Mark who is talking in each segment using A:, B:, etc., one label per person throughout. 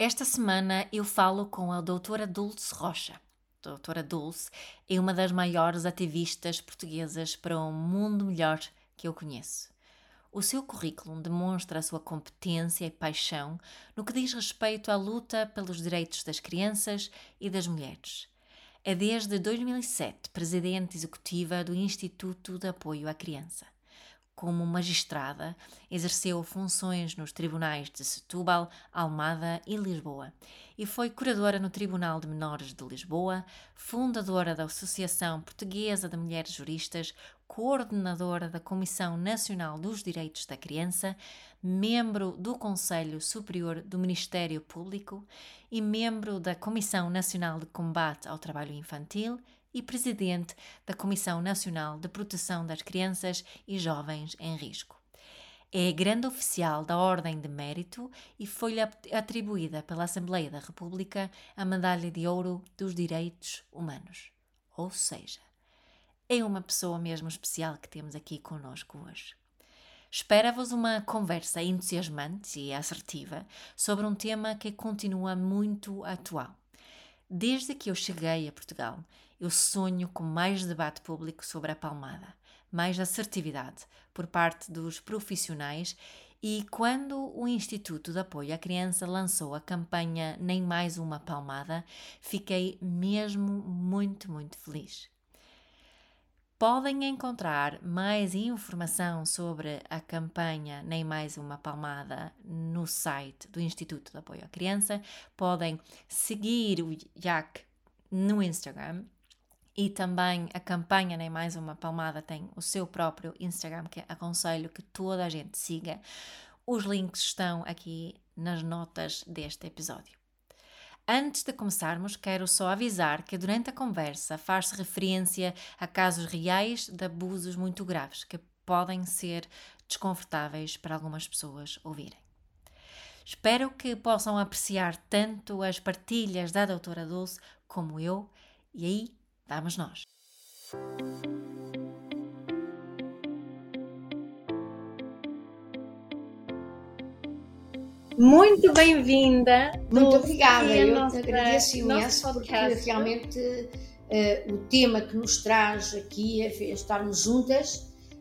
A: Esta semana eu falo com a doutora Dulce Rocha. Doutora Dulce é uma das maiores ativistas portuguesas para um mundo melhor que eu conheço. O seu currículo demonstra a sua competência e paixão no que diz respeito à luta pelos direitos das crianças e das mulheres. É desde 2007 presidente executiva do Instituto de Apoio à Criança como magistrada, exerceu funções nos tribunais de Setúbal, Almada e Lisboa e foi curadora no Tribunal de Menores de Lisboa, fundadora da Associação Portuguesa de Mulheres Juristas, coordenadora da Comissão Nacional dos Direitos da Criança, membro do Conselho Superior do Ministério Público e membro da Comissão Nacional de Combate ao Trabalho Infantil e presidente da Comissão Nacional de Proteção das Crianças e Jovens em Risco. É grande oficial da Ordem de Mérito e foi-lhe atribuída pela Assembleia da República a Medalha de Ouro dos Direitos Humanos. Ou seja, é uma pessoa mesmo especial que temos aqui conosco hoje. Espera-vos uma conversa entusiasmante e assertiva sobre um tema que continua muito atual. Desde que eu cheguei a Portugal, eu sonho com mais debate público sobre a palmada, mais assertividade por parte dos profissionais e quando o Instituto de Apoio à Criança lançou a campanha Nem Mais Uma Palmada, fiquei mesmo muito, muito feliz. Podem encontrar mais informação sobre a campanha Nem Mais Uma Palmada no site do Instituto de Apoio à Criança. Podem seguir o Jack no Instagram e também a campanha Nem Mais Uma Palmada tem o seu próprio Instagram, que aconselho que toda a gente siga. Os links estão aqui nas notas deste episódio. Antes de começarmos, quero só avisar que durante a conversa faz-se referência a casos reais de abusos muito graves que podem ser desconfortáveis para algumas pessoas ouvirem. Espero que possam apreciar tanto as partilhas da doutora Dulce como eu, e aí Vamos nós. Muito bem-vinda.
B: Muito obrigada. Eu nossa, te agradeço imenso porque realmente uh, o tema que nos traz aqui a estarmos juntas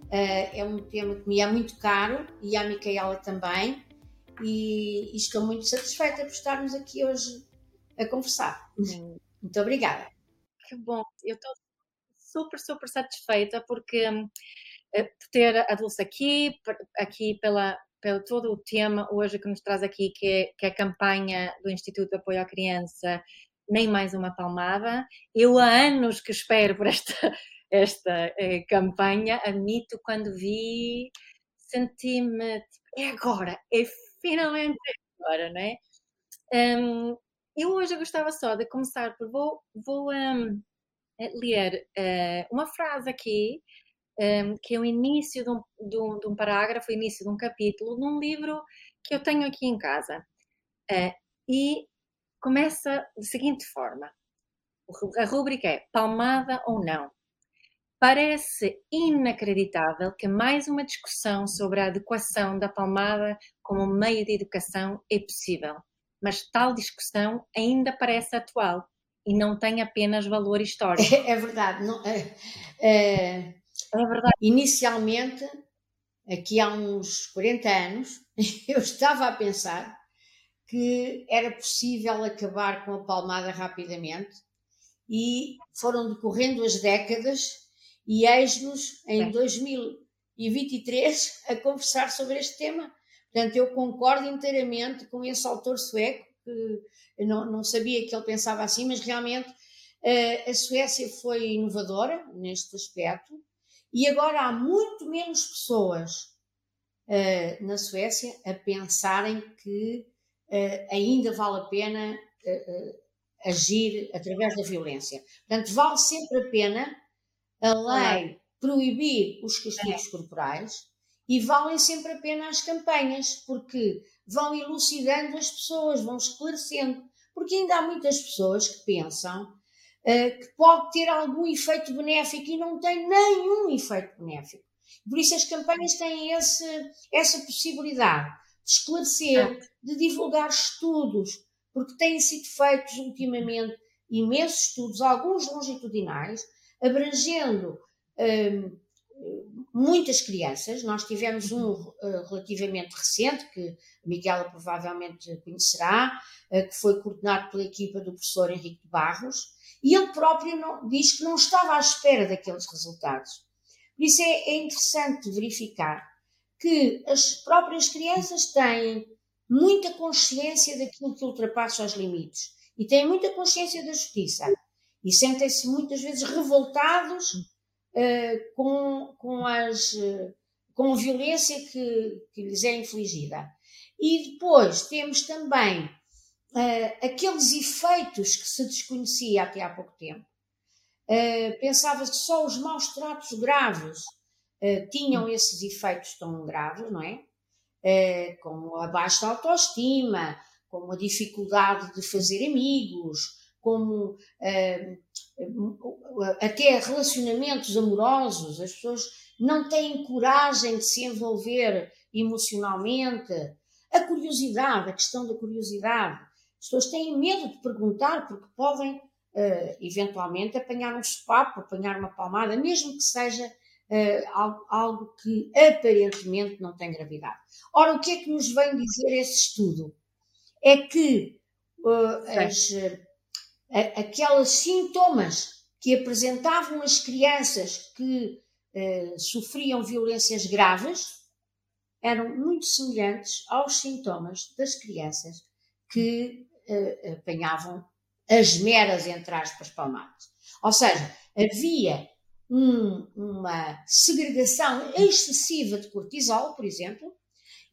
B: uh, é um tema que me é muito caro e à Micaela também. E, e estou muito satisfeita por estarmos aqui hoje a conversar. Muito obrigada
A: que bom. Eu estou super, super satisfeita porque uh, por ter a Dulce aqui, aqui pela, pelo todo o tema hoje que nos traz aqui, que é, que é a campanha do Instituto de Apoio à Criança, nem mais uma palmada. Eu há anos que espero por esta, esta eh, campanha, admito, quando vi, senti-me, tipo, é agora, é finalmente agora, não é? Um, eu hoje gostava só de começar por vou, vou um, ler uh, uma frase aqui um, que é o início de um, de, um, de um, parágrafo, início de um capítulo, num livro que eu tenho aqui em casa. Uh, e começa da seguinte forma: a rúbrica é Palmada ou não? Parece inacreditável que mais uma discussão sobre a adequação da palmada como meio de educação é possível mas tal discussão ainda parece atual e não tem apenas valor histórico.
B: É, é verdade. Não, é, é, é, verdade. Inicialmente, aqui há uns 40 anos, eu estava a pensar que era possível acabar com a palmada rapidamente e foram decorrendo as décadas e eis-nos em 2023 a conversar sobre este tema Portanto, eu concordo inteiramente com esse autor sueco, que eu não, não sabia que ele pensava assim, mas realmente uh, a Suécia foi inovadora neste aspecto e agora há muito menos pessoas uh, na Suécia a pensarem que uh, ainda vale a pena agir através da violência. Portanto, vale sempre a pena a lei proibir os castigos corporais, e valem sempre a pena as campanhas, porque vão elucidando as pessoas, vão esclarecendo. Porque ainda há muitas pessoas que pensam uh, que pode ter algum efeito benéfico e não tem nenhum efeito benéfico. Por isso as campanhas têm esse, essa possibilidade de esclarecer, de divulgar estudos, porque têm sido feitos ultimamente imensos estudos, alguns longitudinais, abrangendo hum, muitas crianças. Nós tivemos um uh, relativamente recente, que Miguela provavelmente conhecerá, uh, que foi coordenado pela equipa do professor Henrique de Barros, e ele próprio não, diz que não estava à espera daqueles resultados. Por isso é, é interessante verificar que as próprias crianças têm muita consciência daquilo que ultrapassa os limites e têm muita consciência da justiça e sentem-se muitas vezes revoltados uh, com, com, as, uh, com a violência que, que lhes é infligida. E depois temos também uh, aqueles efeitos que se desconhecia até há pouco tempo. Pensava-se que só os maus tratos graves tinham esses efeitos tão graves, não é? como a baixa autoestima, como a dificuldade de fazer amigos, como uh, até relacionamentos amorosos, as pessoas não têm coragem de se envolver emocionalmente. A curiosidade, a questão da curiosidade. As pessoas têm medo de perguntar porque podem uh, eventualmente apanhar um sopapo, apanhar uma palmada, mesmo que seja uh, algo, algo que aparentemente não tem gravidade. Ora, o que é que nos vem dizer esse estudo? É que as aqueles sintomas que apresentavam as crianças que uh, sofriam violências graves eram muito semelhantes aos sintomas das crianças que uh, apanhavam as meras, entre aspas, palmadas. Ou seja, havia um, uma segregação excessiva de cortisol, por exemplo,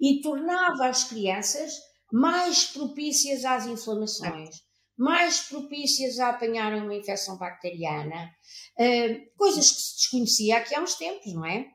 B: e tornava as crianças mais propícias às inflamações, mais propícias a apanharem uma infecção bacteriana, uh, coisas que se desconhecia aqui há uns tempos, não é?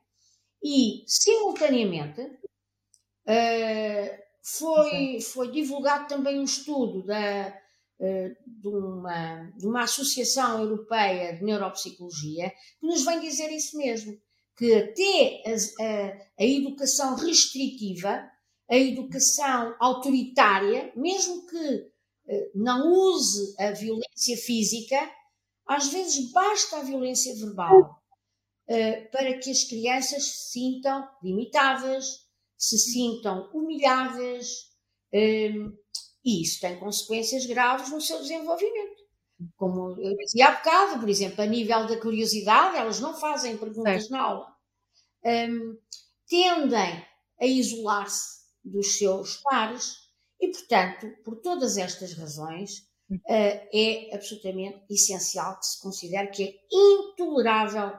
B: E, simultaneamente, uh, foi, foi divulgado também um estudo da, uh, de, uma, de uma Associação Europeia de Neuropsicologia que nos vem dizer isso mesmo, que até a, a, a educação restritiva, a educação autoritária, mesmo que eh, não use a violência física, às vezes basta a violência verbal eh, para que as crianças se sintam limitadas, se sintam humilhadas, eh, e isso tem consequências graves no seu desenvolvimento. Como eu dizia há bocado, por exemplo, a nível da curiosidade, elas não fazem perguntas certo. na aula, tendem a isolar-se dos seus pares, e, portanto, por todas estas razões, uh, é absolutamente essencial que se considere que é intolerável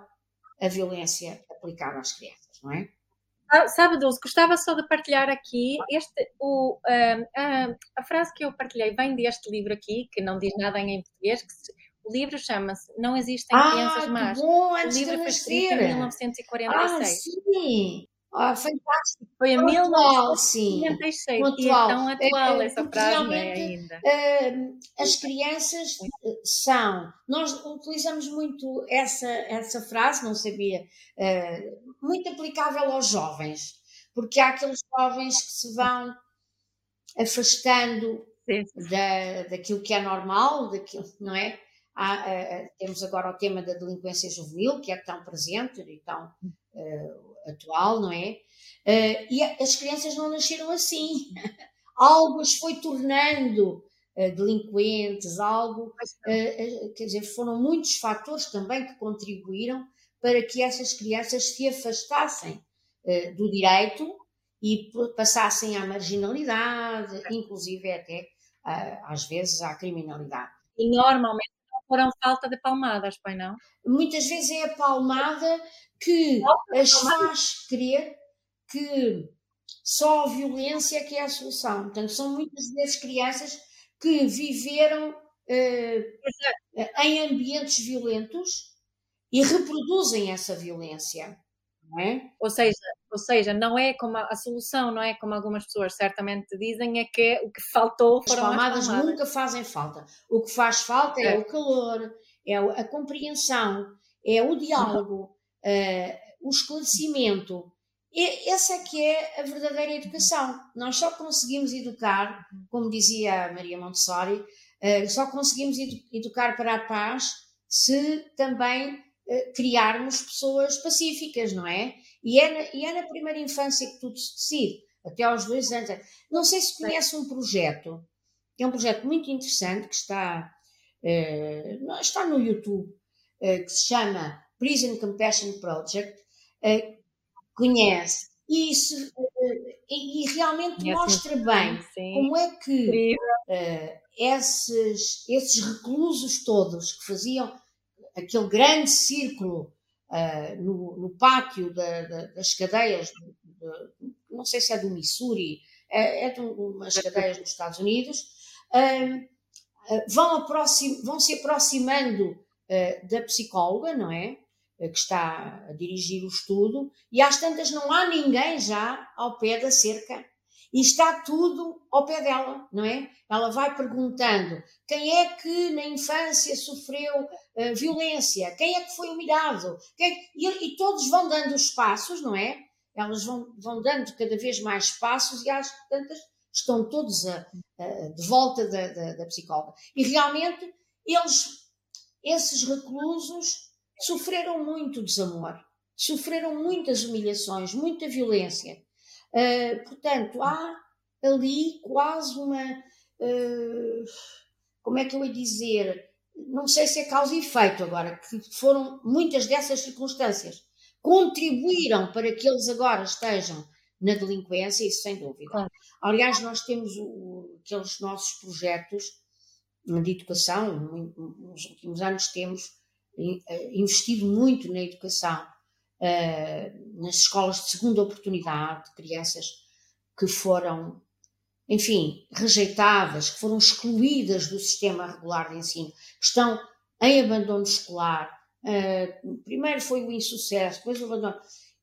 B: a violência aplicada às crianças, não é?
C: Ah, sabe, Dulce, gostava só de partilhar aqui este, o, uh, uh, a frase que eu partilhei vem deste livro aqui, que não diz nada em português, que se, o livro chama-se Não Existem
B: ah,
C: Crianças Más.
B: Bom,
C: o livro foi escrito em 1946. Ah,
B: sim! Ah, fantástico.
C: Foi 1996.
B: Atual. E é
C: tão atual é, essa frase né, ainda.
B: Uh, as crianças são. Nós utilizamos muito essa, essa frase, não sabia, muito aplicável aos jovens, porque há aqueles jovens que se vão afastando da, daquilo que é normal, daquilo, não é? Há, temos agora o tema da delinquência juvenil, que é tão presente e tão atual, não é? Uh, e as crianças não nasceram assim. algo as foi tornando uh, delinquentes, algo. Uh, quer dizer, foram muitos fatores também que contribuíram para que essas crianças se afastassem do direito e passassem à marginalidade, inclusive até às vezes à criminalidade.
C: E normalmente não foram falta de palmadas, pois não?
B: Muitas vezes é a palmada que as faz crer que só a violência é que é a solução. Portanto, são muitas vezes crianças que viveram uh, em ambientes violentos e reproduzem essa violência. É?
C: Ou seja, ou seja, não é como a, a, solução, não é como algumas pessoas certamente dizem, é que o que faltou foram
B: as palmadas, as palmadas. nunca fazem falta. O que faz falta é, é o calor, é a compreensão, é o diálogo, uh, o esclarecimento E essa é que é a verdadeira educação. Nós só conseguimos educar, como dizia a Maria Montessori, uh, só conseguimos edu educar para a paz se também uh, criarmos pessoas pacíficas, não é? E é, na, e é na primeira infância que tudo se decide, até aos dois anos. Não sei se conhece um projeto, é um projeto muito interessante, que está, uh, está no YouTube, que se chama Prison Compassion Project, conhece. E, isso, e, e realmente conhece mostra bem sim. como é que uh, esses, esses reclusos todos que faziam aquele grande círculo uh, no, no, pátio da, da, das cadeias, de, de, não sei se é do Missouri, é, é de umas cadeias nos Estados Unidos, uh, vão, aproxim, vão se aproximando da psicóloga, não é? Eh, que está a dirigir o estudo, e às tantas não há ninguém já ao pé da cerca. E está tudo ao pé dela, não é? Ela vai perguntando quem é que na infância sofreu uh, violência, quem é que foi humilhado, é e, e, todos vão dando os passos, não é? Elas vão, vão dando cada vez mais passos e às tantas estão todos a, a, de volta da, da, da psicóloga. E realmente eles, esses reclusos, sofreram muito desamor, sofreram muitas humilhações, muita violência. Uh, portanto, há ali quase uma. Uh, como é que eu ia dizer? Não sei se é causa e efeito agora, que foram muitas dessas circunstâncias contribuíram para que eles agora estejam na delinquência, isso sem dúvida. Claro. Aliás, nós temos o, aqueles nossos projetos de educação, nos últimos anos temos investido muito na educação, eh, nas escolas de segunda oportunidade, crianças que foram, enfim, rejeitadas, que foram excluídas do sistema regular de ensino, que estão em abandono escolar. Eh, primeiro foi o insucesso, depois o abandono.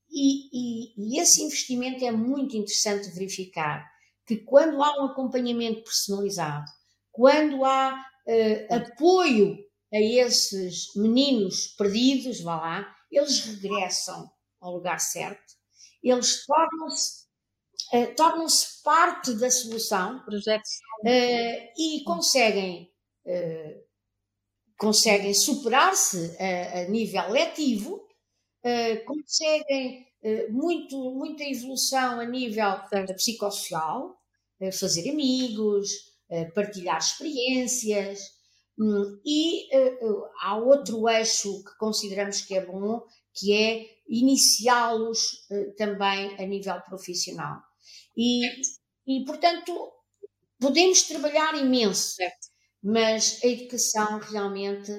B: E, e, e esse investimento é muito interessante verificar que quando há um acompanhamento personalizado, quando há uh, apoio a esses meninos perdidos, vá lá, eles regressam ao lugar certo, eles tornam-se uh, tornam-se parte da solução uh, e conseguem uh, conseguem superar-se a, a, nível letivo, conseguem muito, muita evolução a nível psicossocial, fazer amigos, partilhar experiências, Hum, e uh, há outro eixo que consideramos que é bom, que é iniciá-los uh, também a nível profissional. E, e, portanto, podemos trabalhar imenso, certo. mas a educação realmente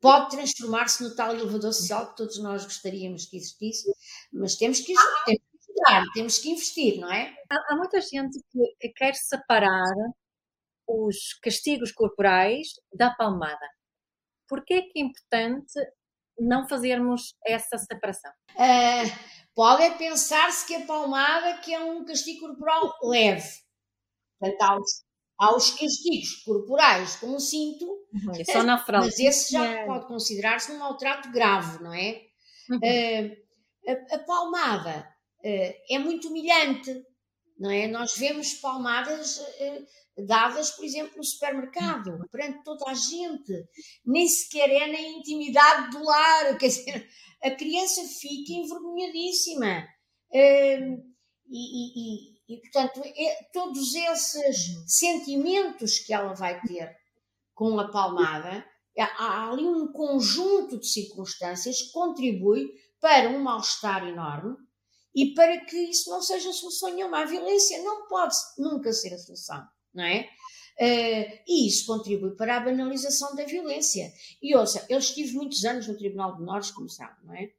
B: pode transformar-se no tal elevador social que todos nós gostaríamos que existisse, mas temos que, temos que estudar, temos que investir, não é?
C: Há, há muita gente que quer separar os castigos corporais da palmada. Por que é que é importante não fazermos essa separação?
B: Uh, pode é pensar-se que a palmada que é um castigo corporal leve. Portanto, há os, há os castigos corporais com o cinto,
C: uhum, só na
B: mas esse já pode considerar-se um maltrato grave, não é? Uhum. Uh, a, a, palmada uh, é muito humilhante, não é? Nós vemos palmadas dadas, por exemplo, no supermercado, perante toda a gente, nem sequer é na intimidade do lar, quer dizer, a criança fica envergonhadíssima. Hum, e, e, e, portanto, é, todos esses sentimentos que ela vai ter com a palmada, há ali um conjunto de circunstâncias que contribui para um mal-estar enorme e para que isso não seja solução nenhuma. A violência não pode nunca ser a solução não é? Uh, e isso contribui para a banalização da violência. E ouça, eu estive muitos anos no Tribunal de Menores, como sabe, não é?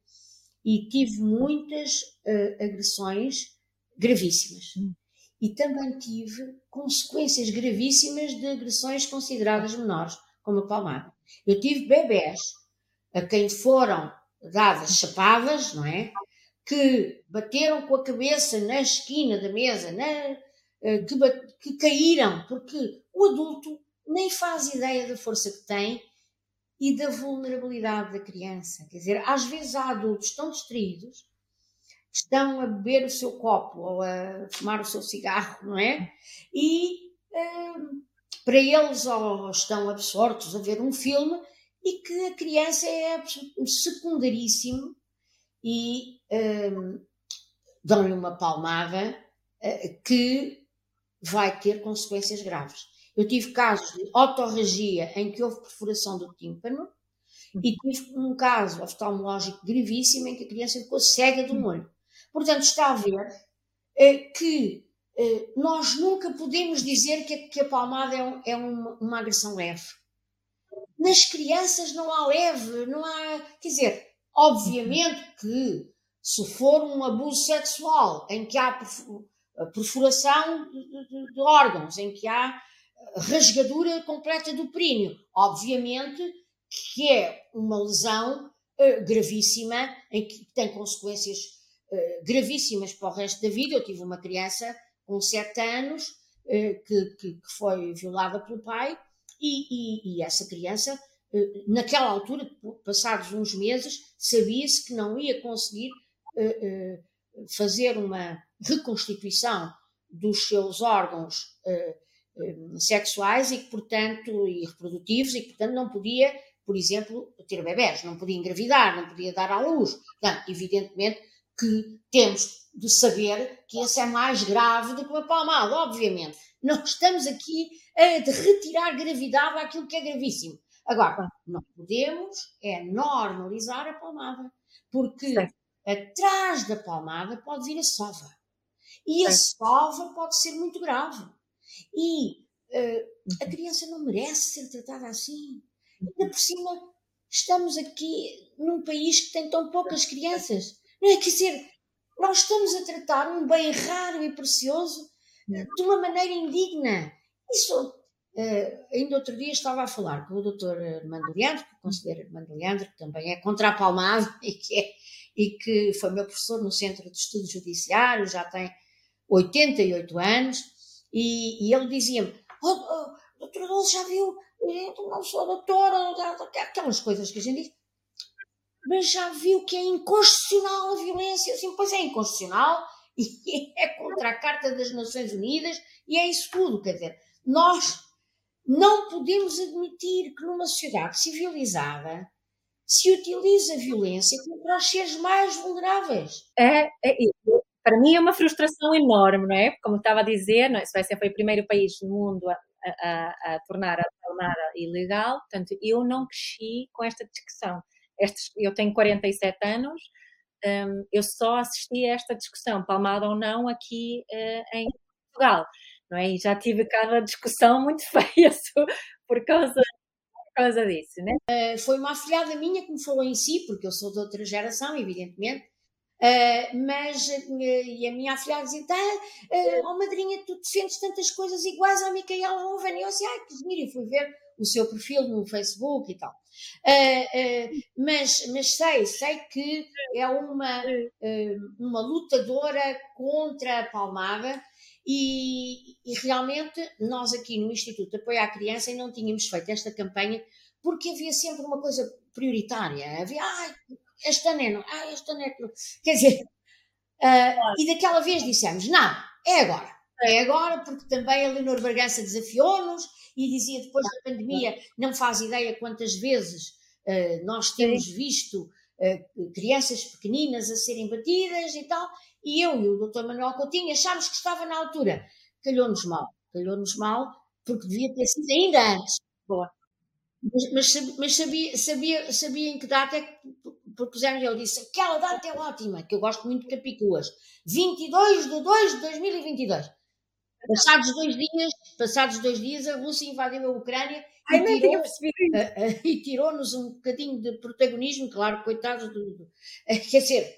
B: E tive muitas uh, agressões gravíssimas. Hum. E também tive consequências gravíssimas de agressões consideradas menores, como a palmada. Eu tive bebés a quem foram dadas chapadas, não é? Que bateram com a cabeça na esquina da mesa, na, que, que caíram, porque o adulto nem faz ideia da força que tem e da vulnerabilidade da criança. Quer dizer, às vezes há adultos tão distraídos estão a beber o seu copo ou a fumar o seu cigarro, não é? E uh, para eles ou estão absortos a ver um filme e que a criança é secundaríssimo e um, dão-lhe uma palmada uh, que vai ter consequências graves. Eu tive casos de otorragia em que houve perfuração do tímpano e tive um caso oftalmológico gravíssimo em que a criança ficou cega de um olho. Portanto, está a ver eh, que eh, nós nunca podemos dizer que a, que a palmada é, um, é uma, uma, agressão leve. Nas crianças não há leve, não há. Quer dizer, obviamente que se for um abuso sexual em que há perfuração de, de, órgãos, em que há rasgadura completa do períneo, obviamente que é uma lesão uh, gravíssima, em que tem consequências uh, gravíssimas para o resto da vida. Eu tive uma criança com 7 anos uh, que, que, que, foi violada pelo pai, e, e, e essa criança, naquela altura, passados uns meses, sabia-se que não ia conseguir fazer uma reconstituição dos seus órgãos sexuais e que, portanto, e reprodutivos, e que, portanto, não podia por exemplo, ter bebés, não podia engravidar, não podia dar à luz. Portanto, evidentemente que temos de saber que esse é mais grave do que uma palmada, obviamente. Não estamos aqui a retirar gravidade àquilo que é gravíssimo. Agora, não podemos é normalizar a palmada, porque atrás da palmada pode vir a sova. E a sova pode ser muito grave. E uh, a criança não merece ser tratada assim. Ainda por cima, estamos aqui num país que tem tão poucas crianças. Não é? Quer dizer, nós estamos a tratar um bem raro e precioso de uma maneira indigna. Isso, uh, ainda outro dia estava a falar com o doutor Armando Leandro, que o conselheiro Armando Leandro, que também é contrapalmado e que, é, e que foi meu professor no Centro de Estudos Judiciários, já tem 88 anos, e, e ele dizia-me, oh, oh, já viu eu não sou doutora, aquelas coisas que a gente diz. Mas já viu que é inconstitucional a violência? Assim, pois é inconstitucional e é contra a Carta das Nações Unidas e é isso tudo. Quer dizer, nós não podemos admitir que numa sociedade civilizada se utiliza a violência contra os seres mais vulneráveis.
C: É, é, para mim é uma frustração enorme, não é? Como estava a dizer, não é? a Suécia foi o primeiro país no mundo a, a, a tornar a palmada ilegal, portanto, eu não cresci com esta discussão. Estes, eu tenho 47 anos, um, eu só assisti a esta discussão, palmada ou não, aqui uh, em Portugal, não é? E já tive cada discussão muito feia por causa por causa disso, né?
B: Uh, foi uma afilhada minha que me falou em si, porque eu sou de outra geração, evidentemente, Uh, mas uh, e a minha afilhada dizia: tá, uh, oh madrinha, tu defendes tantas coisas iguais à Micaela Oven. E eu disse: ai, que giro, e fui ver o seu perfil no Facebook e tal. mas, mas sei, sei que é uma, uma lutadora contra a palmada. E, e, realmente nós aqui no Instituto de Apoio à Criança ainda não tínhamos feito esta campanha porque havia sempre uma coisa prioritária. Havia, ai, este ano é não, ah, este ano é Quer dizer, uh, e daquela vez dissemos, não, é agora. É agora, porque também a Leonor Bargança desafiou-nos e dizia depois da pandemia, não faz ideia quantas vezes uh, nós temos visto uh, crianças pequeninas a serem batidas e tal, e eu e o Dr. Manuel Coutinho achámos que estava na altura. Calhou-nos mal, calhou-nos mal, porque devia ter sido ainda antes. Boa. Mas, mas, mas sabia, sabia, sabia em que data é que propusemos, ele disse, aquela data é ótima, que eu gosto muito de Capituas, 22 de 2 de 2022. Passados dois dias, passados dois dias, a Rússia invadiu a Ucrânia
C: Ai, e, tirou,
B: e tirou-nos um bocadinho de protagonismo, claro, coitados do. do uh, quer dizer,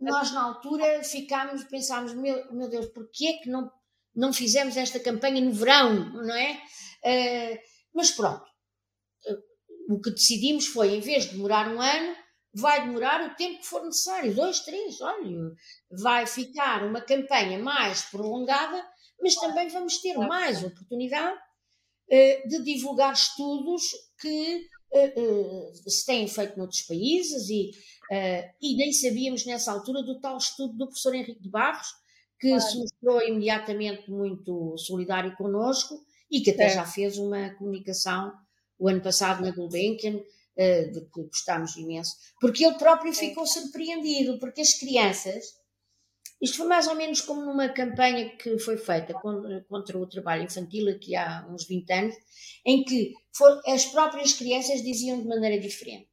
B: nós na altura ficámos, pensámos, meu, meu Deus, porquê é que não, não fizemos esta campanha no verão, não é? mas pronto, o que decidimos foi, em vez de demorar um ano, vai demorar o tempo que for necessário, dois, três, olha, vai ficar uma campanha mais prolongada, mas também vamos ter mais oportunidade de divulgar estudos que se têm feito noutros países e, e nem sabíamos nessa altura do tal estudo do professor Henrique de Barros, que claro. se mostrou imediatamente muito solidário connosco e que até é. já fez uma comunicação o ano passado na Gulbenkian, de que gostámos imenso, porque ele próprio ficou surpreendido, porque as crianças isto foi mais ou menos como numa campanha que foi feita contra o trabalho infantil aqui há uns 20 anos, em que for, as próprias crianças diziam de maneira diferente.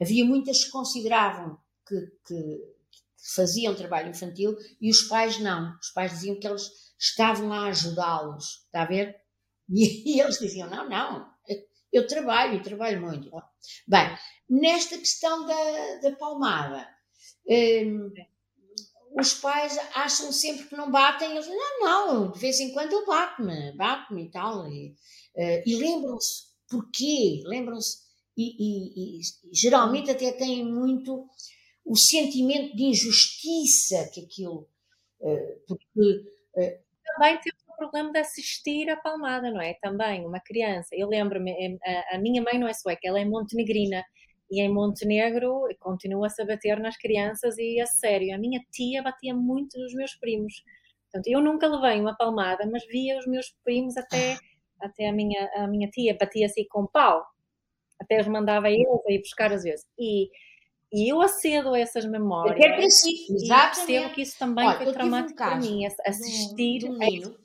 B: Havia muitas que consideravam que, que, que faziam trabalho infantil e os pais não. Os pais diziam que eles estavam a ajudá-los, está a ver? E, e, eles diziam: não, não, eu trabalho e trabalho muito. Bem, nesta questão da, da palmada. Hum, os pais acham sempre que não batem, eles dizem, não, não, de vez em quando ele bate-me, bate-me e tal. E, uh, e lembram-se porquê, lembram-se, e, e, e, geralmente até têm muito o sentimento de injustiça que aquilo. Uh, porque.
C: Uh, também temos o problema de assistir à palmada, não é? Também, uma criança. Eu lembro-me, a, a minha mãe não é sueca, ela é montenegrina e em Montenegro continua-se a bater nas crianças e a sério. A minha tia batia muito nos meus primos. Portanto, eu nunca levei uma palmada, mas via os meus primos até, até a, minha, a minha tia batia-se com pau. Até os mandava eu a ir buscar às vezes. E, e eu acedo a essas memórias.
B: Exatamente.
C: percebo que isso também Olha, foi traumático um para mim, assistir.
B: um menino,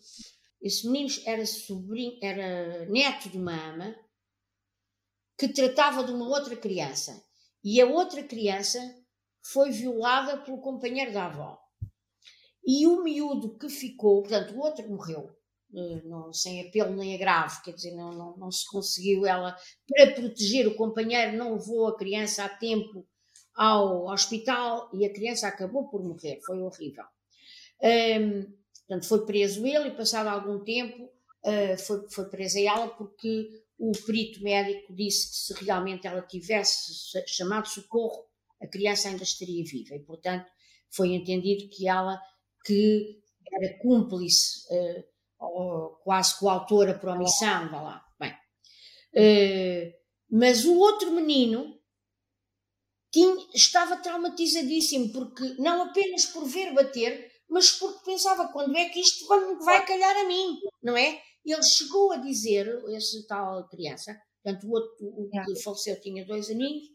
B: esse menino era sobrinho, era neto de uma ama, que tratava de uma outra criança. E a outra criança foi violada pelo companheiro da avó. E o miúdo que ficou, portanto, o outro morreu, eh, não, sem apelo nem agravo, quer dizer, não, não, não se conseguiu ela, para proteger o companheiro, não levou a criança a tempo ao hospital e a criança acabou por morrer, foi horrível. Um, portanto, foi preso ele e, passado algum tempo, uh, foi, foi presa ela porque o perito médico disse que se realmente ela tivesse chamado socorro, a criança ainda estaria viva. E, portanto, foi entendido que ela, que era cúmplice, uh, quase coautora por omissão, vá lá. Bem. Uh, mas o outro menino tinha, estava traumatizadíssimo, porque não apenas por ver bater, mas porque pensava quando é que isto vai, vai calhar a mim, não é? Ele chegou a dizer, esse tal criança, portanto, o, outro, o que faleceu tinha dois aninhos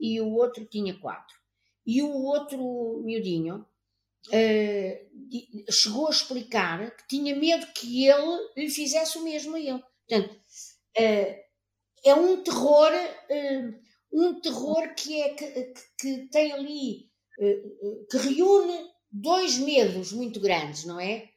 B: e o outro tinha quatro. E o outro miudinho uh, chegou a explicar que tinha medo que ele lhe fizesse o mesmo a ele. Portanto, uh, é um terror, uh, um terror que, é, que, que tem ali, que reúne dois medos muito grandes, não é?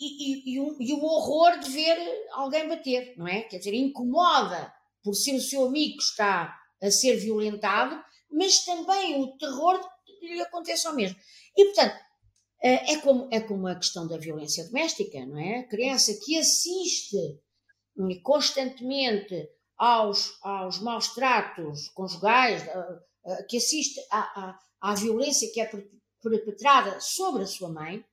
B: e, e, e, o, e, horror de ver alguém bater, não é? Quer dizer, incomoda por ser o seu amigo que está a ser violentado, mas também o terror de que lhe aconteça ao mesmo. E, portanto, eh, é como, é como a questão da violência doméstica, não é? A criança que assiste hum, constantemente aos, aos maus tratos conjugais, eh, que assiste à, à, à violência que é perpetrada sobre a sua mãe,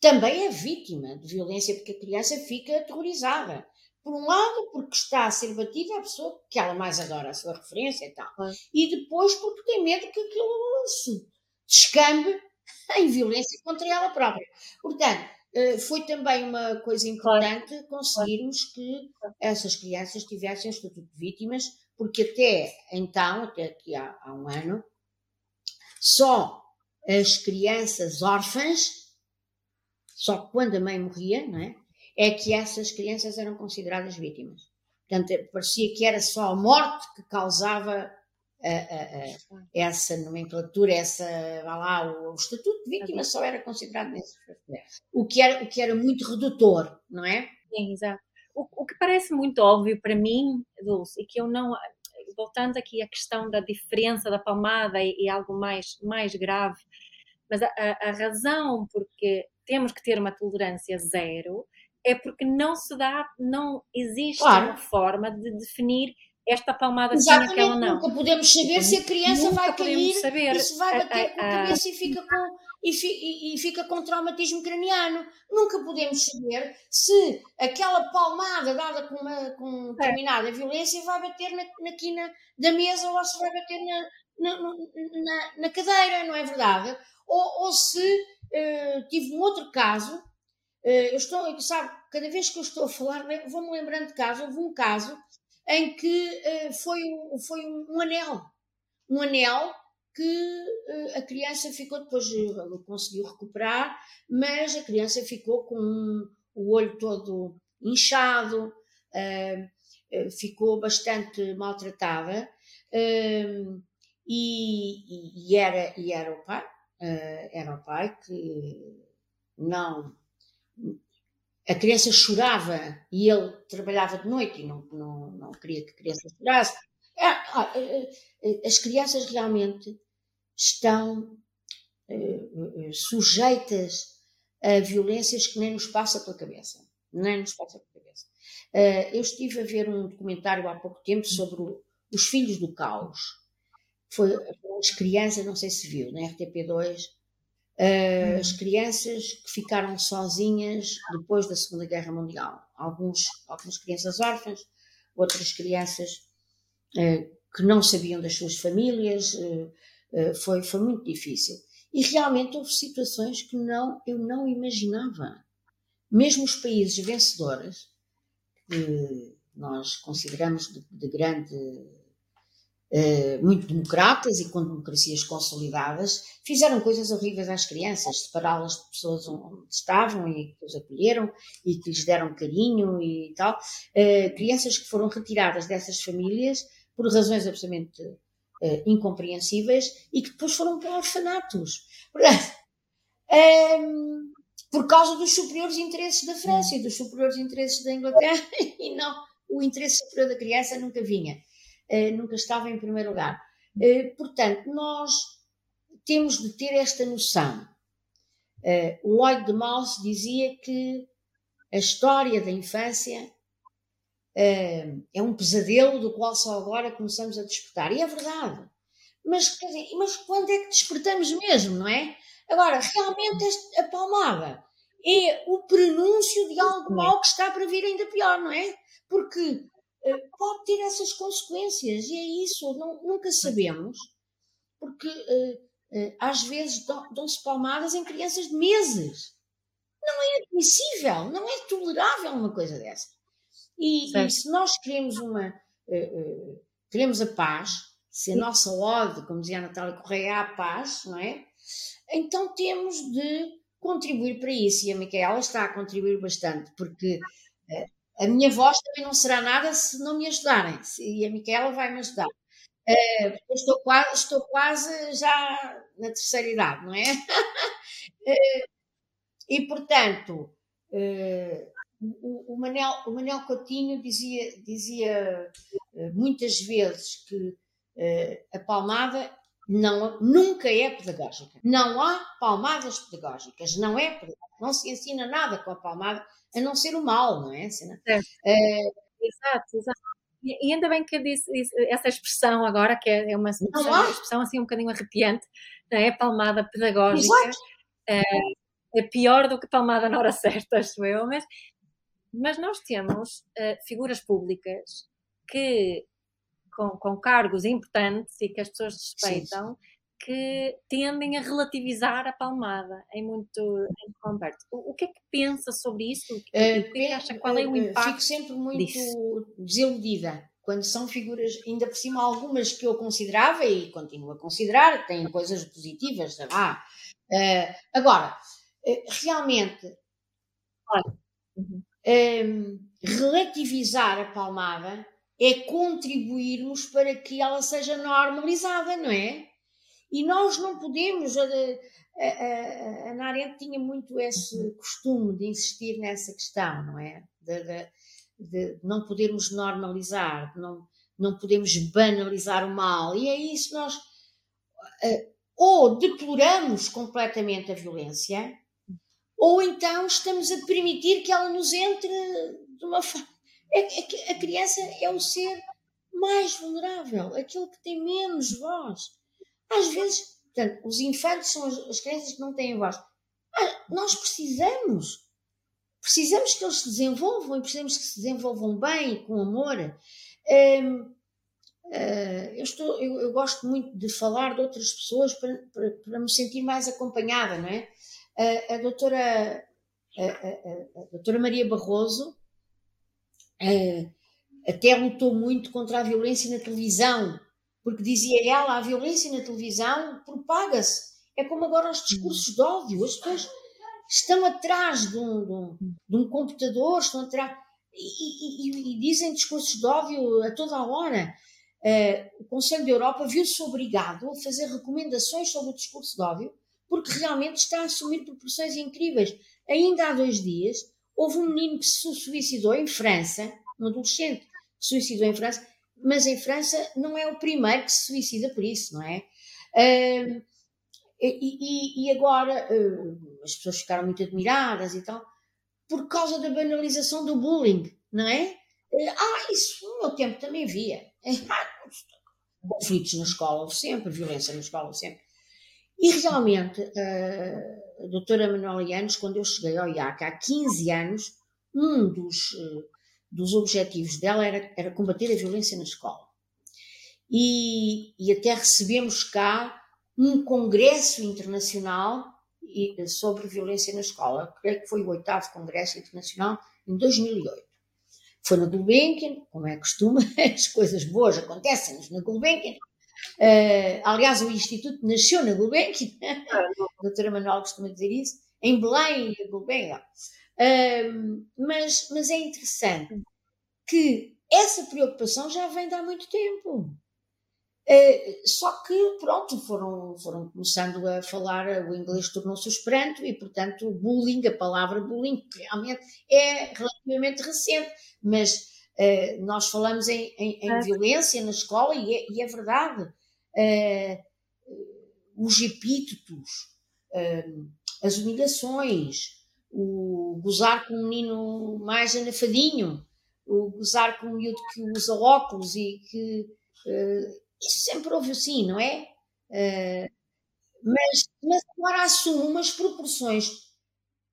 B: também é vítima de violência porque a criança fica aterrorizada. Por um lado, porque está a ser batida a pessoa que ela mais adora, a sua referência e tal. E depois porque tem medo que aquilo se descambe em violência contra ela própria. Portanto, eh, foi também uma coisa importante conseguirmos que essas crianças tivessem estatuto de vítimas, porque até então, até aqui há, há um ano, só as crianças órfãs só quando a mãe morria, não é? É que essas crianças eram consideradas vítimas. Portanto, parecia que era só a morte que causava a, a, a, essa nomenclatura, essa, vá lá, o, o, estatuto de vítima só era considerado nesse o que era O que era muito redutor, não é?
C: Sim, exato. O, o que parece muito óbvio para mim, Dulce, e que eu não. Voltando aqui à questão da diferença da palmada e, e algo mais, mais grave, mas a, a, razão porque temos que ter uma tolerância zero é porque não se dá, não existe claro. uma forma de definir esta palmada sim, aquela não.
B: Nunca podemos saber se a criança vai cair saber. e se vai bater com a cabeça e fica com, e, fi, e, fica com traumatismo craniano. Nunca podemos saber se aquela palmada dada com uma com determinada violência vai bater na, na quina da mesa ou se vai bater na, na, na, na cadeira, não é verdade? Ou, ou se uh, tive um outro caso, uh, eu estou, sabe, cada vez que eu estou a falar, vou-me lembrando de caso, houve um caso em que uh, foi, foi um, um, anel. Um anel que uh, a criança ficou, depois uh, conseguiu recuperar, mas a criança ficou com um, o olho todo inchado, ficou bastante maltratada e, e, era, e era o pai, era o pai que não a criança chorava e ele trabalhava de noite e não, não, não queria que a criança chorasse. É, ah, é, é, as crianças realmente estão sujeitas a violências que nem nos passa pela cabeça. Nem nos passa pela cabeça. eu estive a ver um documentário há pouco tempo sobre os filhos do caos. Foi as crianças, não sei se viu, na RTP2, uh, as crianças que ficaram sozinhas depois da Segunda Guerra Mundial. Alguns, algumas crianças órfãs, outras crianças uh, que não sabiam das suas famílias. Uh, foi, foi muito difícil. E realmente houve situações que não, eu não imaginava. Mesmo os países vencedores, que nós consideramos de, de grande eh, muito democratas e com democracias consolidadas, fizeram coisas horríveis às crianças, separá-las de pessoas onde estavam e que os acolheram e que lhes deram carinho e tal. Uh, crianças que foram retiradas dessas famílias por razões absolutamente uh, incompreensíveis e que depois foram para orfanatos. Um, por causa dos superiores interesses da França e dos superiores interesses da Inglaterra, e não, o interesse superior da criança nunca vinha. Eh, nunca estava em primeiro lugar. Uh, portanto, nós temos de ter esta noção. Uh, o Lloyd de Mouse dizia que a história da infância é um pesadelo do qual só agora começamos a despertar. E é verdade. Mas, dizer, mas quando é que despertamos mesmo, não é? Agora, realmente a palmada é o prenúncio de algo mal que está para vir ainda pior, não é? Porque eh, pode ter essas consequências e é isso, não, nunca sabemos, porque uh, uh, às vezes dão-se palmadas em crianças de meses. Não é admissível, não é tolerável uma coisa dessa. E, e se nós queremos uma queremos a paz, se a nossa ode, como dizia a Natália Correia, é a paz, não é? Então temos de contribuir para isso e a Micaela está a contribuir bastante, porque a minha voz também não será nada se não me ajudarem. E a Micaela vai me ajudar. Uh, estou, quase, estou quase já na terceira idade, não é? uh, e, portanto, uh, o, o, Manel, o Manel Coutinho dizia, dizia muitas vezes que a palmada não, nunca é pedagógica. Não há palmadas pedagógicas, não é pedagógica. Não se ensina nada com a palmada a não ser o mal, não é?
C: é. é exato, exato. E ainda bem que eu disse essa expressão agora, que é uma, uma expressão assim um bocadinho arrepiante, não é? Palmada pedagógica. É, é, pior do que palmada na hora certa, acho eu, mas, mas nós temos uh, figuras públicas que, com, com, cargos importantes e que as pessoas respeitam, sim que tendem a relativizar a palmada em muito, em muito O, o, que é que pensa sobre isso? O que, uh, o que, é acha? Qual é o impacto?
B: Fico sempre muito disso? desiludida quando são figuras, ainda por cima algumas que eu considerava e continuo a considerar, têm coisas positivas, ah, uh, agora, uh, realmente um, relativizar a palmada é contribuirmos para que ela seja normalizada, não é? E nós não podemos. A, a, a, Ana Arendt tinha muito esse costume de insistir nessa questão, não é? De, de, de não podermos normalizar, não, não podemos banalizar o mal. E é isso nós. Uh, ou deploramos completamente a violência, ou então estamos a permitir que ela nos entre de uma forma. É, é, a criança é o ser mais vulnerável, aquele que tem menos voz. Às vezes, portanto, os infantes são as, as crianças que não têm voz. Ah, nós precisamos. Precisamos que eles se desenvolvam e precisamos que se desenvolvam bem, com amor. Um, Uh, eu, estou, eu, eu, gosto muito de falar de outras pessoas para, para, para me sentir mais acompanhada, não é? Uh, a doutora, a, a, a, doutora Maria Barroso uh, até lutou muito contra a violência na televisão, porque dizia ela, a violência na televisão propaga-se. É como agora os discursos de ódio, as pessoas estão atrás de um, de um, de um computador, estão atrás e, e, e, dizem discursos de ódio a toda a hora. Uh, o Conselho da Europa viu-se obrigado a fazer recomendações sobre o discurso de ódio, porque realmente está a assumir proporções incríveis. Ainda há dois dias, houve um menino que se suicidou em França, um adolescente que se suicidou em França, mas em França não é o primeiro que se suicida por isso, não é? Uh, e, e, agora uh, as pessoas ficaram muito admiradas e tal, por causa da banalização do bullying, não é? ah, isso no meu tempo também via. conflitos na escola, sempre, violência na escola, sempre. E realmente, a doutora Manuela Yanos, quando eu cheguei ao IAC há 15 anos, um dos, eh, dos objetivos dela era, era combater a violência na escola. E, e até recebemos cá um congresso internacional sobre violência na escola. Creio que foi o oitavo congresso internacional em 2008. Foi na Gulbenkian, como é costume, as coisas boas acontecem-nos na Gulbenkian. Uh, aliás, o Instituto nasceu na Gulbenkian, a doutora Manuel costuma dizer isso, em Belém, Gulbenkian. Uh, mas, mas é interessante que essa preocupação já vem de há muito tempo. Uh, só que, pronto, foram, foram começando a falar, o inglês tornou-se o esperanto e, portanto, o bullying, a palavra bullying, realmente é relativamente recente, mas uh, nós falamos em, em, em violência na escola e é, e é verdade. Uh, os epítetos, as humilhações, o gozar com um menino mais anafadinho, o gozar com um miúdo que usa óculos e que isso sempre houve assim, não é? Uh, mas, mas agora assume umas proporções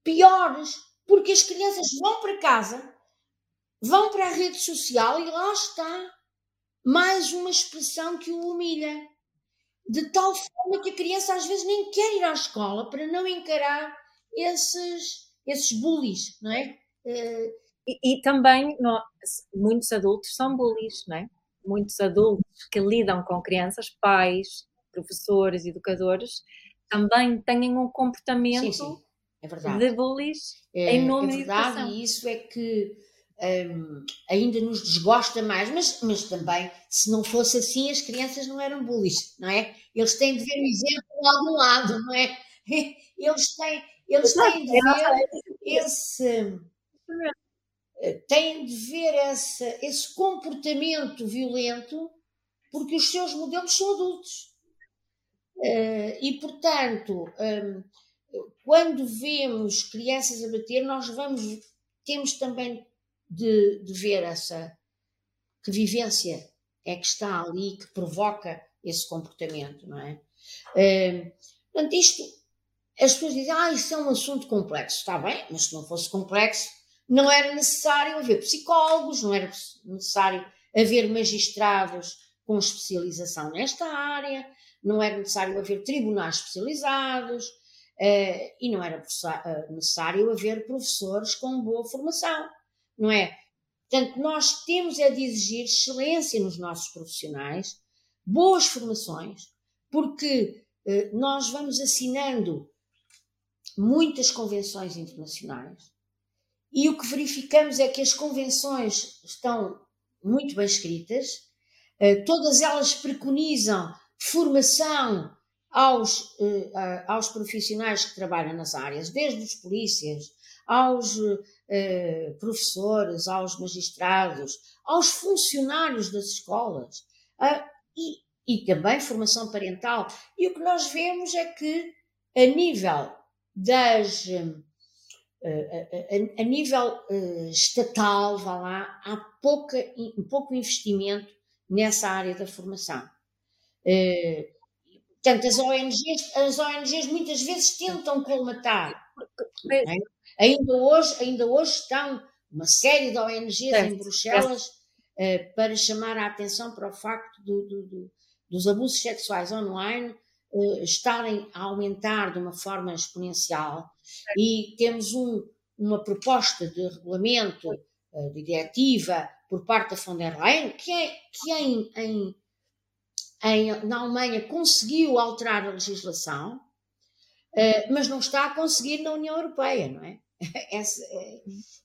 B: piores, porque as crianças vão para casa, vão para a rede social e lá está mais uma expressão que o humilha. De tal forma que a criança às vezes nem quer ir à escola para não encarar esses, esses bullies, não é?
C: Uh, e, e, também muitos adultos são bullies, não é? muitos adultos que lidam com crianças, pais, professores, educadores, também têm um comportamento sim, sim. É de bullies
B: é, em nome é verdade, e isso é que um, ainda nos desgosta mais, mas, mas também, se não fosse assim, as crianças não eram bullies, não é? Eles têm de ver o exemplo de algum lado, não é? Eles têm, eles têm de ver esse têm de ver essa, esse comportamento violento porque os seus modelos são adultos. Uh, e, portanto, um, quando vemos crianças a bater, nós vamos, temos também de, de ver essa que vivência é que está ali que provoca esse comportamento, não é? Uh, portanto, isto, as pessoas dizem, ah, isso é um assunto complexo. Está bem, mas se não fosse complexo, não era necessário haver psicólogos, não era necessário haver magistrados com especialização nesta área, não era necessário haver tribunais especializados uh, e não era eh, necessário haver professores com boa formação, não é? Portanto, nós temos é de exigir excelência nos nossos profissionais, boas formações, porque uh, nós vamos assinando muitas convenções internacionais e o que verificamos é que as convenções estão muito bem escritas, eh, todas elas preconizam formação aos, eh, aos profissionais que trabalham nas áreas, desde os polícias, aos eh, professores, aos magistrados, aos funcionários das escolas e, e também formação parental. E o que nós vemos é que, a nível das a, a, nível uh, estatal, vá lá, há pouca, pouco investimento nessa área da formação. Portanto, as ONGs, as ONGs muitas vezes tentam colmatar. Ainda, hoje, ainda hoje estão uma série de ONGs certo. em Bruxelas uh, para chamar a atenção para o facto do, do, do, dos abusos sexuais online uh, estarem a aumentar de uma forma exponencial certo. e temos um, uma proposta de regulamento, uh, de diretiva por parte da von der Leyen, que, é, que é em, em, em, na Alemanha conseguiu alterar a legislação, mas não está a conseguir na União Europeia, não é? Essa,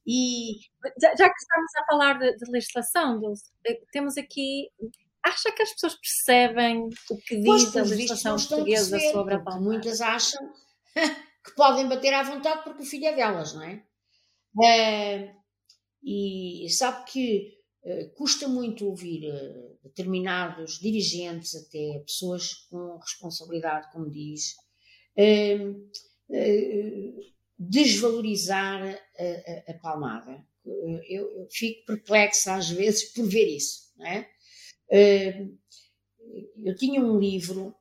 C: e já, já, que estamos a falar de, de legislação, eh, temos aqui. Acha que as pessoas percebem o que diz pois, a legislação portuguesa sobre a palma?
B: Muitas acham que podem bater à vontade porque o filho é delas, não é? é e sabe que uh, custa muito ouvir determinados dirigentes, até pessoas com responsabilidade, como diz, desvalorizar a, a, a palmada. Eu, eu, fico perplexa às vezes por ver isso. Não é? Eh, eu tinha um livro,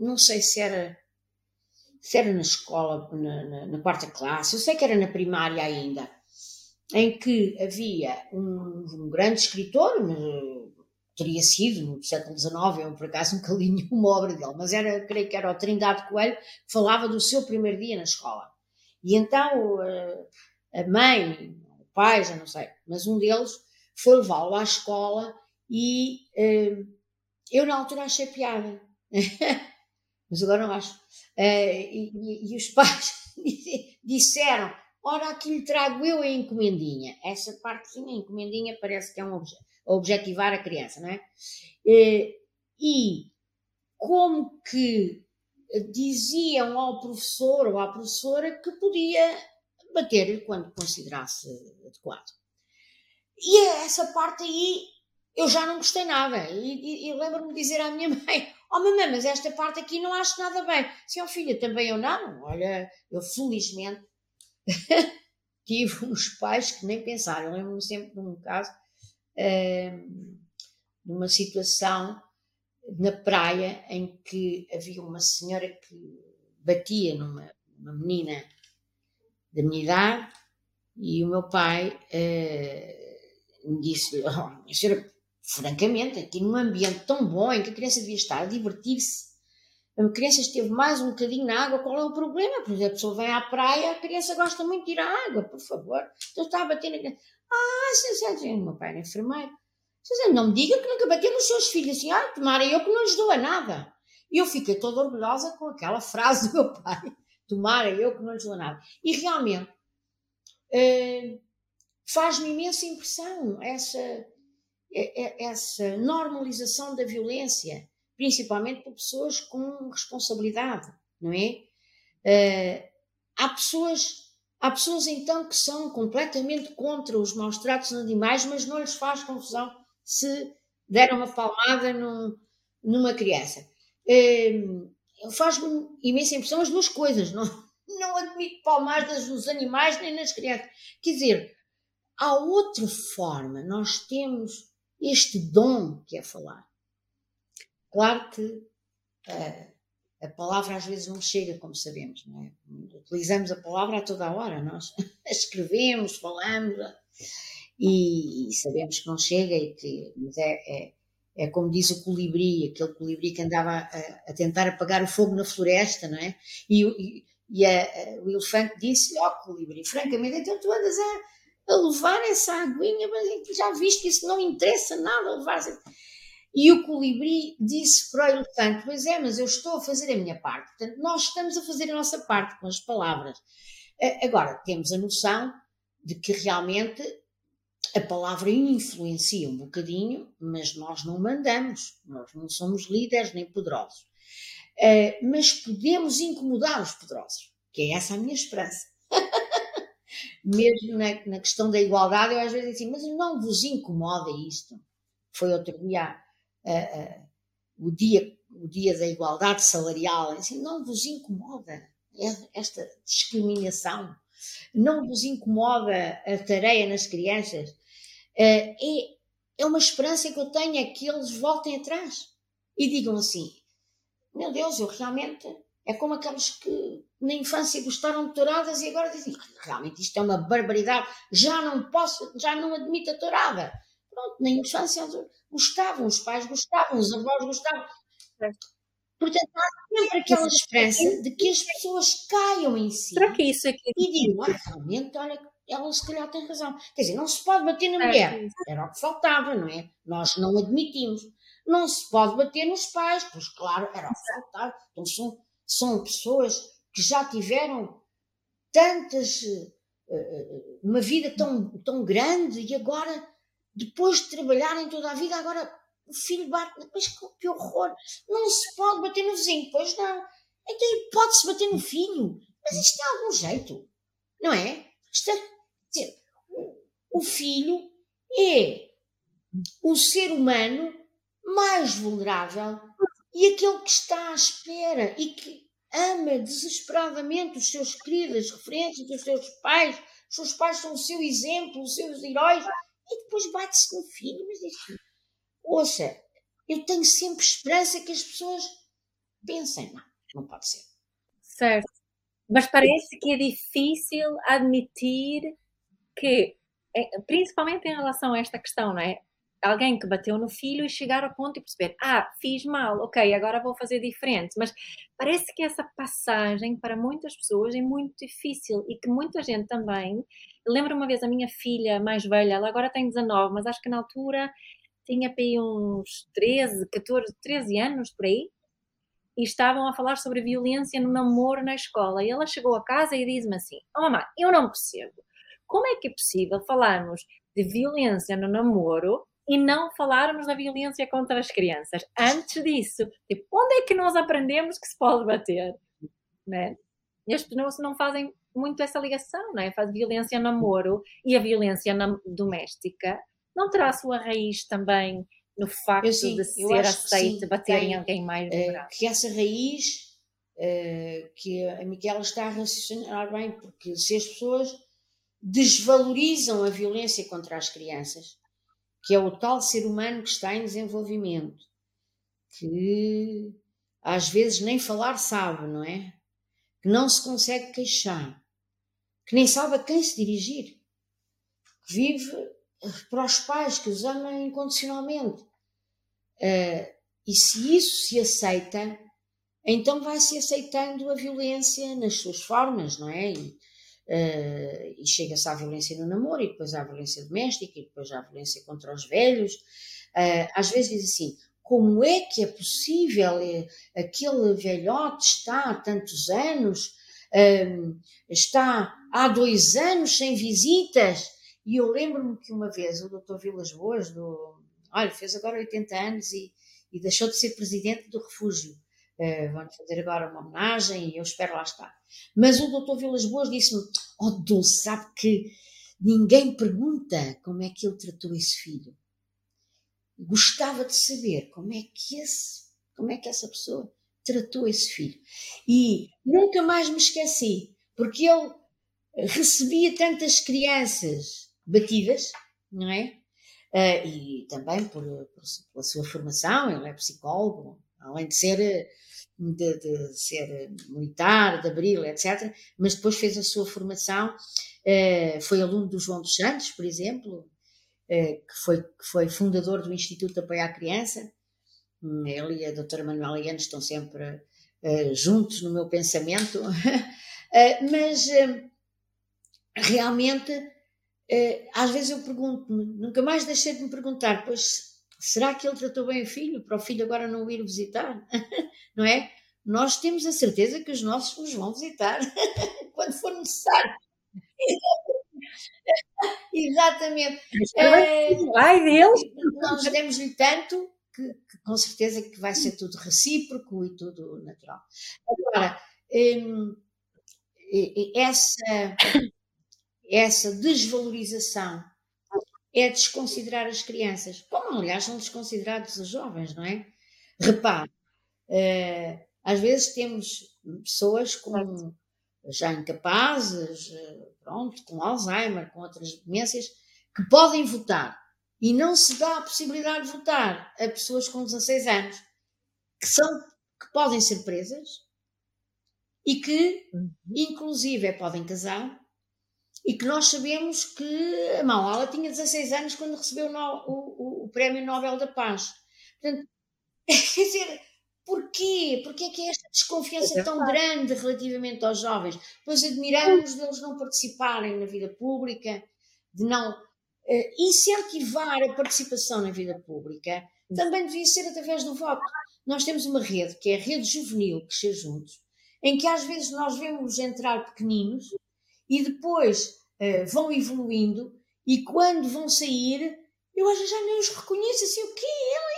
B: não sei se era, se era na escola, na, na, na quarta classe, eu sei que era na primária ainda, em que havia um, um grande escritor, teria sido no século XIX, eu por acaso nunca li nenhuma obra dele, mas era, creio que era o Trindade Coelho, que falava do seu primeiro dia na escola. E então a mãe, o pai, já não sei, mas um deles foi levá-lo à escola e eu na altura achei piada. mas agora não acho. E, e, e os pais disseram: Ora, aqui lhe trago eu a encomendinha. Essa partezinha, a encomendinha, parece que é um obje objetivar a criança, não é? E como que diziam ao professor ou à professora que podia bater-lhe quando considerasse adequado. E essa parte aí eu já não gostei nada. E, e, e lembro-me de dizer à minha mãe: Oh, mamãe, mas esta parte aqui não acho nada bem. Se é um filho, também eu não. Olha, eu felizmente tive uns pais que nem pensaram. Lembro-me sempre de um caso, uh, de uma situação na praia em que havia uma senhora que batia numa uma menina da minha idade e o meu pai uh, me disse oh, senhora, francamente, aqui num ambiente tão bom em que a criança devia estar a divertir-se, a criança esteve mais um bocadinho na água, qual é o problema? Por exemplo, a pessoa vem à praia, a criança gosta muito de ir à água, por favor. Então está a bater na criança. Ah, sim, sim, sim. O meu pai era enfermeiro. Não me diga que nunca bateu nos seus filhos assim, ah, tomara eu que não lhes dou a nada. E eu fiquei toda orgulhosa com aquela frase do meu pai, tomara eu que não lhes dou a nada. E realmente eh, faz-me imensa impressão essa, essa normalização da violência, principalmente por pessoas com responsabilidade, não é? Eh, há pessoas Há pessoas então que são completamente contra os maus tratos animais, mas não lhes faz confusão se deram uma palmada num, numa criança. Hum, Faz-me imensa impressão as duas coisas. Não, não admito palmadas nos animais nem nas crianças. Quer dizer, há outra forma. Nós temos este dom que é falar. Claro que uh, a palavra às vezes não chega, como sabemos, é? Utilizamos a palavra a toda a hora, nós escrevemos, falamos e, e, sabemos que não chega e que mas é, é, é, como diz o colibri, aquele colibri que andava a, a tentar apagar o fogo na floresta, não é? E, e, e a, o elefante disse ó oh, colibri, francamente, então tu andas a, a levar essa aguinha, mas já viste que isso não interessa nada levar -se. E o colibri disse para o elefante: Pois é, mas eu estou a fazer a minha parte. Portanto, nós estamos a fazer a nossa parte com as palavras. Agora, temos a noção de que realmente a palavra influencia um bocadinho, mas nós não mandamos, nós não somos líderes nem poderosos. Uh, mas podemos incomodar os poderosos, que é essa a minha esperança. Mesmo na, na, questão da igualdade, eu às vezes digo assim, mas não vos incomoda isto? Foi outro dia, uh, uh, o dia, o dia da igualdade salarial, assim, não vos incomoda esta discriminação? Não vos incomoda a tareia nas crianças? Eh, é, é uma esperança que eu tenho, é que eles voltem atrás e digam assim: meu Deus, eu realmente. É como aqueles que na infância gostaram de touradas e agora dizem: realmente isto é uma barbaridade, já não posso, já não admito a tourada. Pronto, na infância gostavam, os pais gostavam, os avós gostavam. Portanto, há sempre aquela esperança de que as pessoas caiam em si.
C: Será que isso é que...
B: E digam, ah, realmente, olha, ela se calhar tem razão. Quer dizer, não se pode bater na mulher. Era o que faltava, não é? Nós não admitimos. Não se pode bater nos pais, pois claro, era o que faltava. Então são, são pessoas que já tiveram tantas. Uh, uma vida tão, tão grande e agora, depois de trabalharem toda a vida, agora o filho bate. Mas que horror! Não se pode bater no vizinho, pois não. Então pode-se bater no filho. Mas isto tem algum jeito, não é? Isto é o filho é o ser humano mais vulnerável e aquele que está à espera e que ama desesperadamente os seus queridos, as referências dos seus pais. Os seus pais são o seu exemplo, os seus heróis. E depois bate-se no filho. Mas isto, ouça, eu tenho sempre esperança que as pessoas pensem. Não, não pode ser.
C: Certo. Mas parece que é difícil admitir que, é, principalmente em relação a esta questão, não é? Alguém que bateu no filho e chegar ao ponto e perceber, ah, fiz mal, ok, agora vou fazer diferente. Mas parece que essa passagem para muitas pessoas é muito difícil e que muita gente também. Lembro uma vez a minha filha mais velha, ela agora tem 19, mas acho que na altura tinha aí uns 13, 14, 13 anos por aí, e estavam a falar sobre violência no namoro na escola. E ela chegou a casa e disse-me assim: Oh, mamãe, eu não percebo. Como é que é possível falarmos de violência no namoro e não falarmos da violência contra as crianças? Antes disso, tipo, onde é que nós aprendemos que se pode bater? Né? E as pessoas não fazem muito essa ligação, não é? Faz violência no namoro e a violência doméstica não terá a sua raiz também no facto sim, de ser aceito sim, bater tem, em alguém mais
B: uh, Que essa raiz uh, que a Miquela está a raciocinar bem, porque se as pessoas desvalorizam a violência contra as crianças, que é o tal ser humano que está em desenvolvimento, que às vezes nem falar sabe, não é? Que não se consegue queixar, que nem sabe a quem se dirigir, que vive para os pais, que os ama incondicionalmente. Uh, e se isso se aceita, então vai-se aceitando a violência nas suas formas, não é? E, Uh, e chega-se à violência no namoro, e depois à violência doméstica, e depois à violência contra os velhos. Uh, às vezes diz assim: como é que é possível uh, aquele velhote está há tantos anos, está há dois anos sem visitas? E eu lembro-me que uma vez o doutor Vilas Boas, do, olha, fez agora 80 anos e, e deixou de ser presidente do refúgio. Uh, vão fazer agora uma homenagem e eu espero lá estar. Mas o doutor Vilas Boas disse-me: Oh, Dulce, sabe que ninguém pergunta como é que ele tratou esse filho. Gostava de saber como é que, esse, como é que essa pessoa tratou esse filho. E nunca mais me esqueci, porque ele recebia tantas crianças batidas, não é? Uh, e também por, por, pela sua formação, ele é psicólogo, além de ser de, de, ser militar, de abril, etc. Mas depois fez a sua formação, eh, foi aluno do João dos Santos, por exemplo, eh, que, foi, que foi fundador do Instituto de Apoio à Criança. Ele e a doutora Manuela Yanes estão sempre juntos no meu pensamento, mas realmente às vezes eu pergunto-me, nunca mais deixei de me perguntar, pois Será que ele tratou bem o filho para o filho agora não o ir visitar? não é? Nós temos a certeza que os nossos nos vão visitar quando for necessário. Exatamente.
C: É, Ai, Deus!
B: Nós demos-lhe tanto que, que, com certeza que vai ser tudo recíproco e tudo natural. Agora, hum, essa, essa desvalorização é desconsiderar as crianças, como aliás são desconsiderados os jovens, não é? Repare, uh, às vezes temos pessoas com já incapazes, pronto, com Alzheimer, com outras demências, que podem votar, e não se dá a possibilidade de votar a pessoas com 16 anos que são que podem ser presas e que uhum. inclusive podem casar e que nós sabemos que a Malala tinha 16 anos quando recebeu o, o, o Prémio Nobel da Paz. Portanto, quer dizer, porquê? Porquê é que é esta desconfiança é tão grande relativamente aos jovens? Pois admiramos deles não participarem na vida pública, de não uh, incentivar a participação na vida pública, também devia ser através do voto. Nós temos uma rede, que é a Rede Juvenil Crescer Juntos, em que às vezes nós vemos entrar pequeninos e depois uh, vão evoluindo e quando vão sair, eu às vezes já nem os reconheço assim, o quê?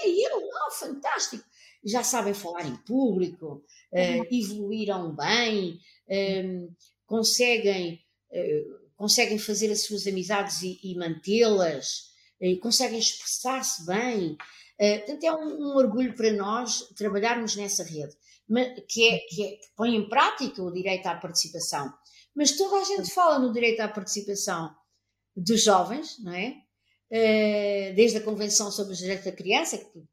B: Ele é ele? Oh, fantástico! Já sabem falar em público, uh, evoluíram bem, um, conseguem, uh, conseguem fazer as suas amizades e, e mantê-las, conseguem expressar-se bem. portanto, é um, um orgulho para nós trabalharmos nessa rede que, é, que, é, que põe em prática o direito à participação. Mas toda a gente fala no direito à participação dos jovens, não é? Eh, desde a Convenção sobre os Direitos da Criança, que,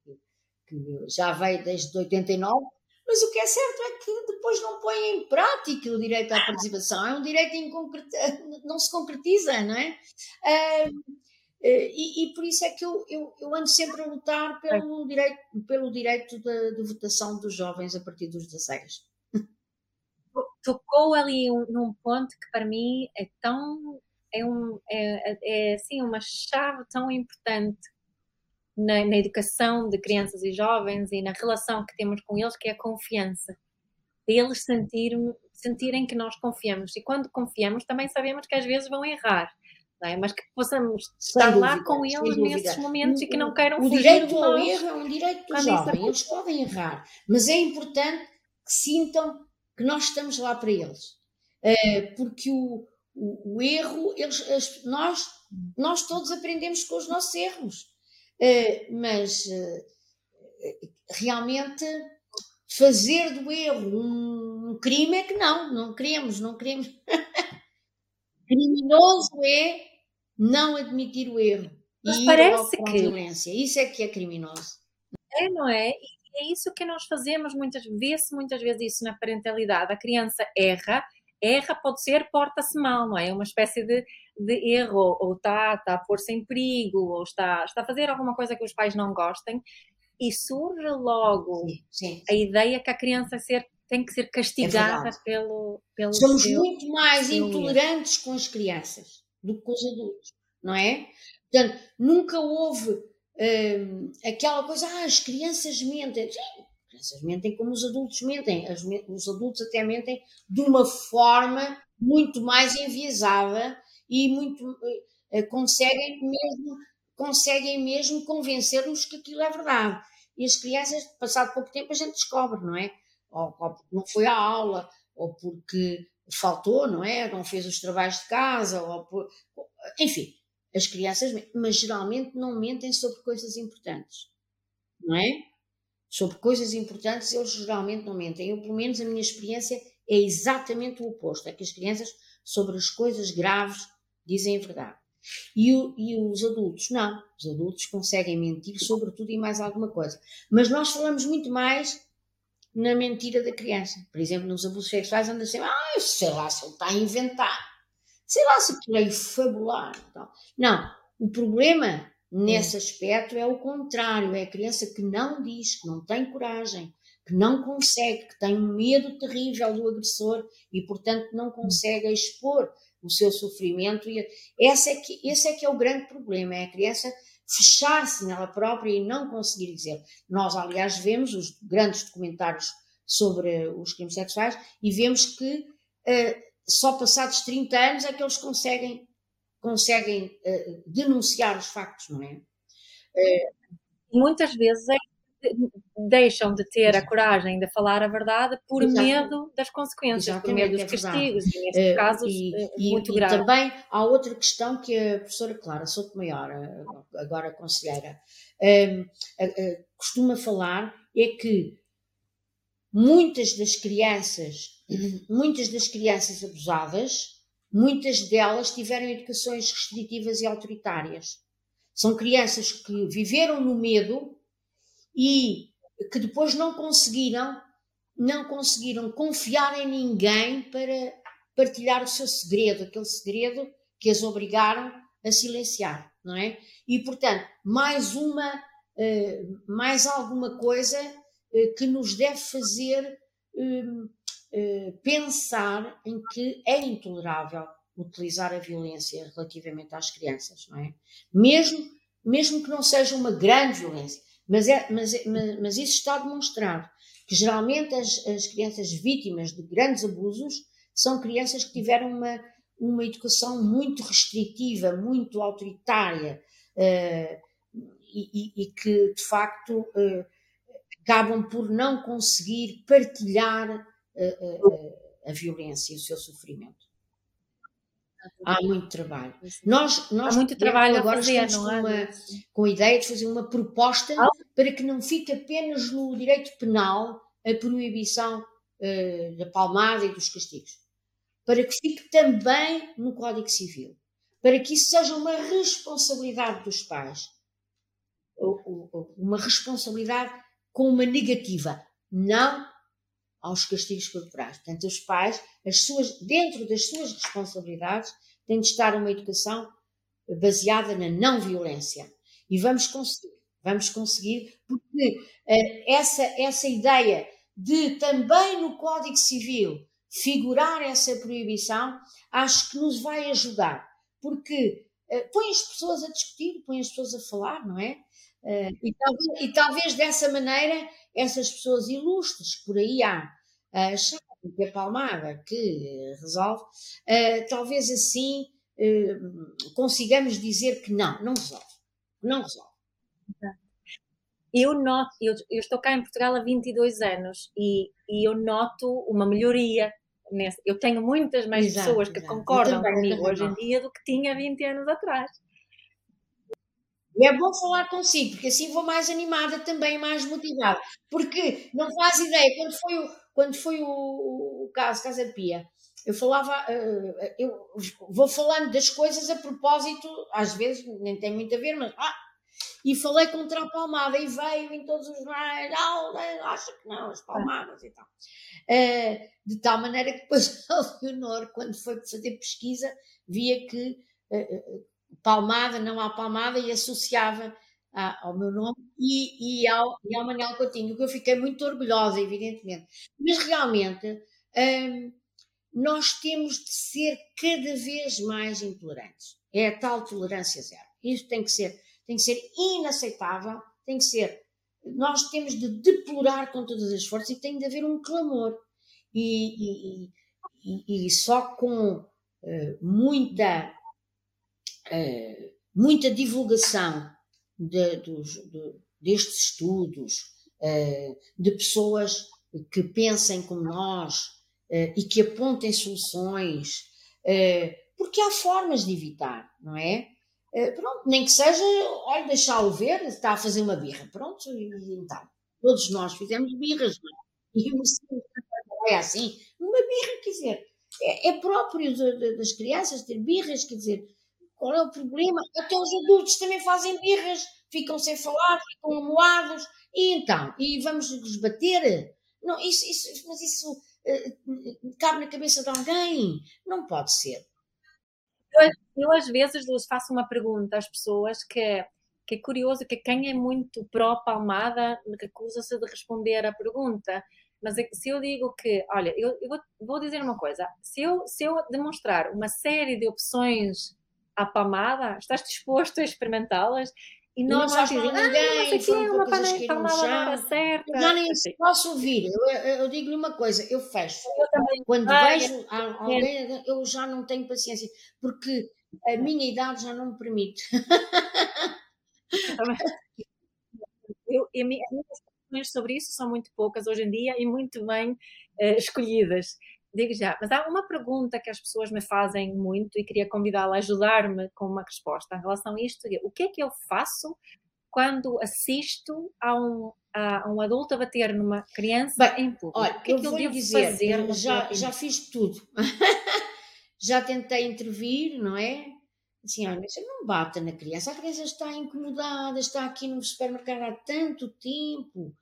B: que já veio desde 89, mas o que é certo é que depois não põe em prática o direito à participação. É um direito que não se concretiza, não é? Eh, e, e, por isso é que eu, eu, eu, ando sempre a lutar pelo direito, pelo direito de, de votação dos jovens a partir dos 16.
C: Tocou ali um, num ponto que para mim é tão é, um, é, é assim uma chave tão importante na, na, educação de crianças e jovens e na relação que temos com eles, que é a confiança. Eles sentir, sentirem que nós confiamos. E quando confiamos, também sabemos que às vezes vão errar é? mas que possamos estar dúvida, lá com eles nesses momentos e que não queiram
B: o direito ao erro é um direito do jovem, eles podem errar, mas é importante que sintam que nós estamos lá para eles, uh, porque o, o, o erro, eles, nós, nós todos aprendemos com os nossos erros, uh, mas uh, realmente fazer do erro um, um crime é que não, não queremos, não queremos. Criminoso é não admitir o erro.
C: Mas e parece que.
B: Violência. Isso é que é criminoso.
C: É, não é? É isso que nós fazemos muitas vezes, muitas vezes isso na parentalidade. A criança erra, erra pode ser porta-se mal, não é? É uma espécie de, de erro, ou está, está a pôr-se em perigo, ou está, está a fazer alguma coisa que os pais não gostem, e surge logo sim, sim. a ideia que a criança ser tem que ser castigada é pelo, pelo.
B: Somos seu, muito mais intolerantes com as crianças do que com os adultos, não é? Portanto, nunca houve aquela coisa, ah, as crianças mentem. Sim, as crianças mentem como os adultos mentem. As, os adultos até mentem de uma forma muito mais enviesada e muito uh, conseguem mesmo conseguem mesmo convencer-nos que aquilo é verdade. E as crianças, passado pouco tempo, a gente descobre, não é? ou, ou porque não foi à aula, ou porque faltou, não é? Não fez os trabalhos de casa, ou por... enfim, as crianças, mas geralmente não mentem sobre coisas importantes, não é? Sobre coisas importantes eles geralmente não mentem. Eu, pelo menos, a minha experiência é exatamente o oposto: é que as crianças, sobre as coisas graves, dizem a verdade. E, o, e, os adultos, não. Os adultos conseguem mentir sobre tudo e mais alguma coisa. Mas nós falamos muito mais na mentira da criança. Por exemplo, nos abusos sexuais anda assim, ah, sei lá se ele está a inventar, sei lá se aquilo é fabular. Então. Não, o problema nesse aspecto é o contrário, é a criança que não diz, que não tem coragem, que não consegue, que tem um medo terrível do agressor e, portanto, não consegue expor o seu sofrimento. E esse é que, esse é, que é o grande problema, é a criança fechar-se nela própria e não conseguir dizer. Nós, aliás, vemos os grandes documentários sobre os crimes sexuais e vemos que uh, só passados 30 anos é que eles conseguem, conseguem uh, denunciar os factos, não é? Uh,
C: Muitas vezes é deixam de ter a coragem de falar a verdade por medo das consequências, Exatamente, por medo dos é castigos, e nestes uh, casos e, muito e, grave.
B: E também há outra questão que a professora Clara Maior, agora conselheira, uh, costuma falar, é que muitas das crianças, muitas das crianças abusadas, muitas delas tiveram educações restritivas e autoritárias. São crianças que viveram no medo e que depois não conseguiram, não conseguiram confiar em ninguém para partilhar o seu segredo, aquele segredo que as obrigaram a silenciar, não é? E portanto, mais uma, eh, mais alguma coisa que nos deve fazer eh, pensar em que é intolerável utilizar a violência relativamente às crianças, não é? Mesmo, mesmo que não seja uma grande violência, mas, é, mas, é, mas isso está demonstrado, que geralmente as, as crianças vítimas de grandes abusos são crianças que tiveram uma, uma educação muito restritiva, muito autoritária uh, e, e, e, que, de facto, uh, acabam por não conseguir partilhar uh, a violência e o seu sofrimento. Há muito trabalho. Nós, nós
C: Há muito trabalho
B: agora
C: a fazer,
B: estamos com, uma, com a ideia de fazer uma proposta
C: Ah.
B: para que não fique apenas no direito penal a proibição eh, da palmada e dos castigos. Para que fique também no Código Civil. Para que isso seja uma responsabilidade dos pais. Ou- ou- ou Uma responsabilidade com uma negativa. Não aos castigos corporais. Portanto, os pais, as suas, dentro das suas responsabilidades, têm de estar uma educação baseada na não violência. E vamos conseguir, vamos conseguir, porque eh, essa, essa ideia de também no Código Civil figurar essa proibição, acho que nos vai ajudar, porque eh, põe as pessoas a discutir, põe as pessoas a falar, não é? Eh, e, talvez, e talvez dessa maneira essas pessoas ilustres que por aí há, a achar que a palmada que eh, resolve, eh, talvez assim eh, consigamos dizer que não, não resolve. Não resolve.
C: Eu noto, eu, eu estou cá em Portugal há 22 anos e, e eu noto uma melhoria. Nesse, eu tenho muitas mais
B: Exato,
C: pessoas que
B: exato.
C: Concordam comigo hoje em dia do que tinha 20 anos atrás.
B: E é bom falar consigo, porque assim vou mais animada também, mais motivada. Porque não faz ideia, quando foi o, quando foi o, o caso Casa Pia, eu falava, eh, eu vou falando das coisas a propósito, às vezes nem tem muito a ver, mas ah, e falei contra a palmada e veio em todos os mais, não, acha que não, as palmadas e tal. Eh, de tal maneira que depois a Leonor, quando foi fazer pesquisa, via que eh, eh, palmada, não há palmada, e associava a- ao meu nome e, e, ao, e ao Manuel Coutinho, que eu fiquei muito orgulhosa, evidentemente. Mas realmente hum, nós temos de ser cada vez mais intolerantes. É a tal tolerância zero. Isso tem que ser, tem que ser inaceitável, tem que ser. Nós temos de deplorar com todas as forças e tem de haver um clamor. E, e- e- e só com eh, muita eh, muita divulgação de- dos- de- destes estudos, eh, de pessoas que pensem como nós eh, e que apontem soluções, porque há formas de evitar, não é? Pronto, nem que seja, olha, deixá-lo ver, está a fazer uma birra, pronto, e, então, todos nós fizemos birras, não é? E o é assim, uma birra, quer dizer, é, é próprio de- de- das crianças ter birras, quer dizer, qual é o problema? Até os adultos também fazem birras, ficam sem falar, ficam amoados, e então? E vamos lhes bater? Não, isso, isso, mas isso eh, cabe na cabeça de alguém? Não pode ser.
C: Eu às vezes Luz, faço uma pergunta às pessoas que é, que é curioso, que quem é muito pró-palmada recusa-se de responder à pergunta. Mas é se eu digo que, olha, eu, eu vou, vou dizer uma coisa, se eu, se eu demonstrar uma série de opções à palmada, estás disposto a experimentá-las? E
B: não
C: nós dizem,
B: mal a
C: ah,
B: ninguém,
C: é uma
B: as
C: pane-
B: que caíram no
C: palmada na hora certa.
B: Eu já nem
C: Assim,
B: posso ouvir. Eu, eu- eu digo-lhe uma coisa, eu fecho.
C: eu também
B: Quando
C: Ai,
B: vejo a- alguém, eu já não tenho paciência, porque a minha idade já não me permite.
C: Eu, e mi- as minhas opiniões sobre isso são muito poucas hoje em dia e muito bem eh, escolhidas. Digo já, mas há uma pergunta que as pessoas me fazem muito e queria convidá-la a ajudar-me com uma resposta em relação a isto. é, O que é que eu faço quando assisto a um, a um adulto a bater numa criança
B: Bem,
C: em público?
B: Olha,
C: o que é
B: eu
C: que eu devo
B: dizer,
C: fazer?
B: já, já fiz tudo. já tentei intervir, não é? assim, olha, você não bata na criança, a criança está incomodada, está aqui no supermercado há tanto tempo.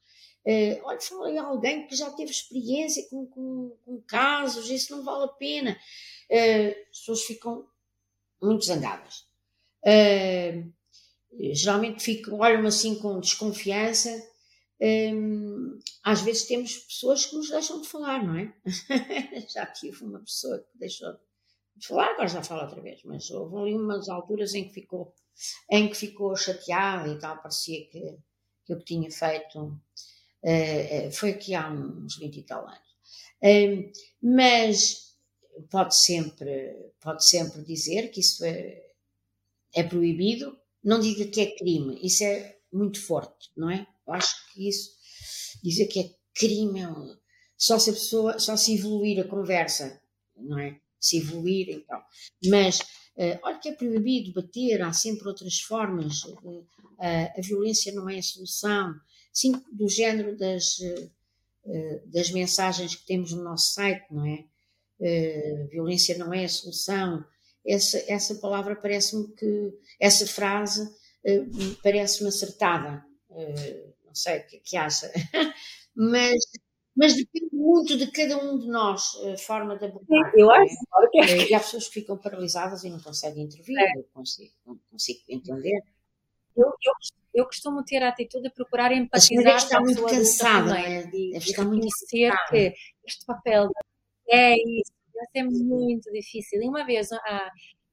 B: Uh, olha, falei a alguém que já teve experiência com, com, com casos, isso não vale a pena. Uh, as pessoas ficam muito zangadas. Uh, geralmente ficam, olham assim com desconfiança. Às vezes temos pessoas que nos deixam de falar, não é? já tive uma pessoa que deixou de falar, agora já fala outra vez, mas houve ali umas alturas em que ficou, em que ficou chateada e tal, parecia que, que que tinha feito uh, foi aqui há uns 20 e tal anos. Mas pode sempre, pode sempre dizer que isso é, é proibido, não diga que é crime, isso é muito forte, não é? Eu acho que isso, dizer que é crime, é só se a pessoa, só se evoluir a conversa, não é? Se evoluir, então. Mas, uh, olha que é proibido bater, há sempre outras formas, a violência não é a solução, sim, do género das, uh, das mensagens que temos no nosso site, não é? violência não é a solução, essa, essa palavra parece-me que, essa frase parece-me acertada. Não sei o que, é que acha, mas, mas depende muito de cada um de nós, a forma de abordar.
C: Eu acho que
B: é. E há pessoas que ficam paralisadas e não conseguem intervir, é. eu consigo, não consigo entender.
C: Eu, eu, eu, costumo ter a atitude de procurar empatizar deve
B: estar muito cansada, também, é?
C: de, estar muito cansada. que este papel é isso, ser muito difícil. E uma vez, há,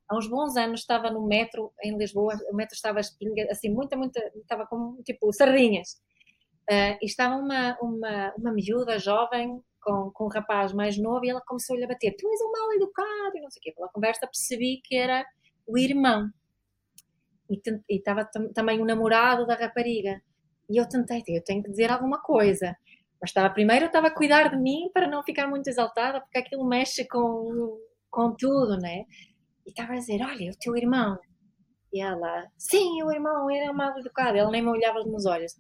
C: há uns bons anos, estava no metro em Lisboa, o metro estava assim, muita, muita, estava como tipo sardinhas. Uh, e estava uma, uma, uma miúda jovem com, com um rapaz mais novo e ela começou-lhe a bater: Tu és um mal educado e não sei o quê. Pela conversa percebi que era o irmão e, estava também o namorado da rapariga. E eu tentei, eu tenho que dizer alguma coisa. Mas estava primeiro, estava a cuidar de mim para não ficar muito exaltada, porque aquilo mexe com, com tudo, né? E estava a dizer: Olha, o teu irmão. E ela: Sim, o irmão, ele é mal educado. Ela nem me olhava nos olhos.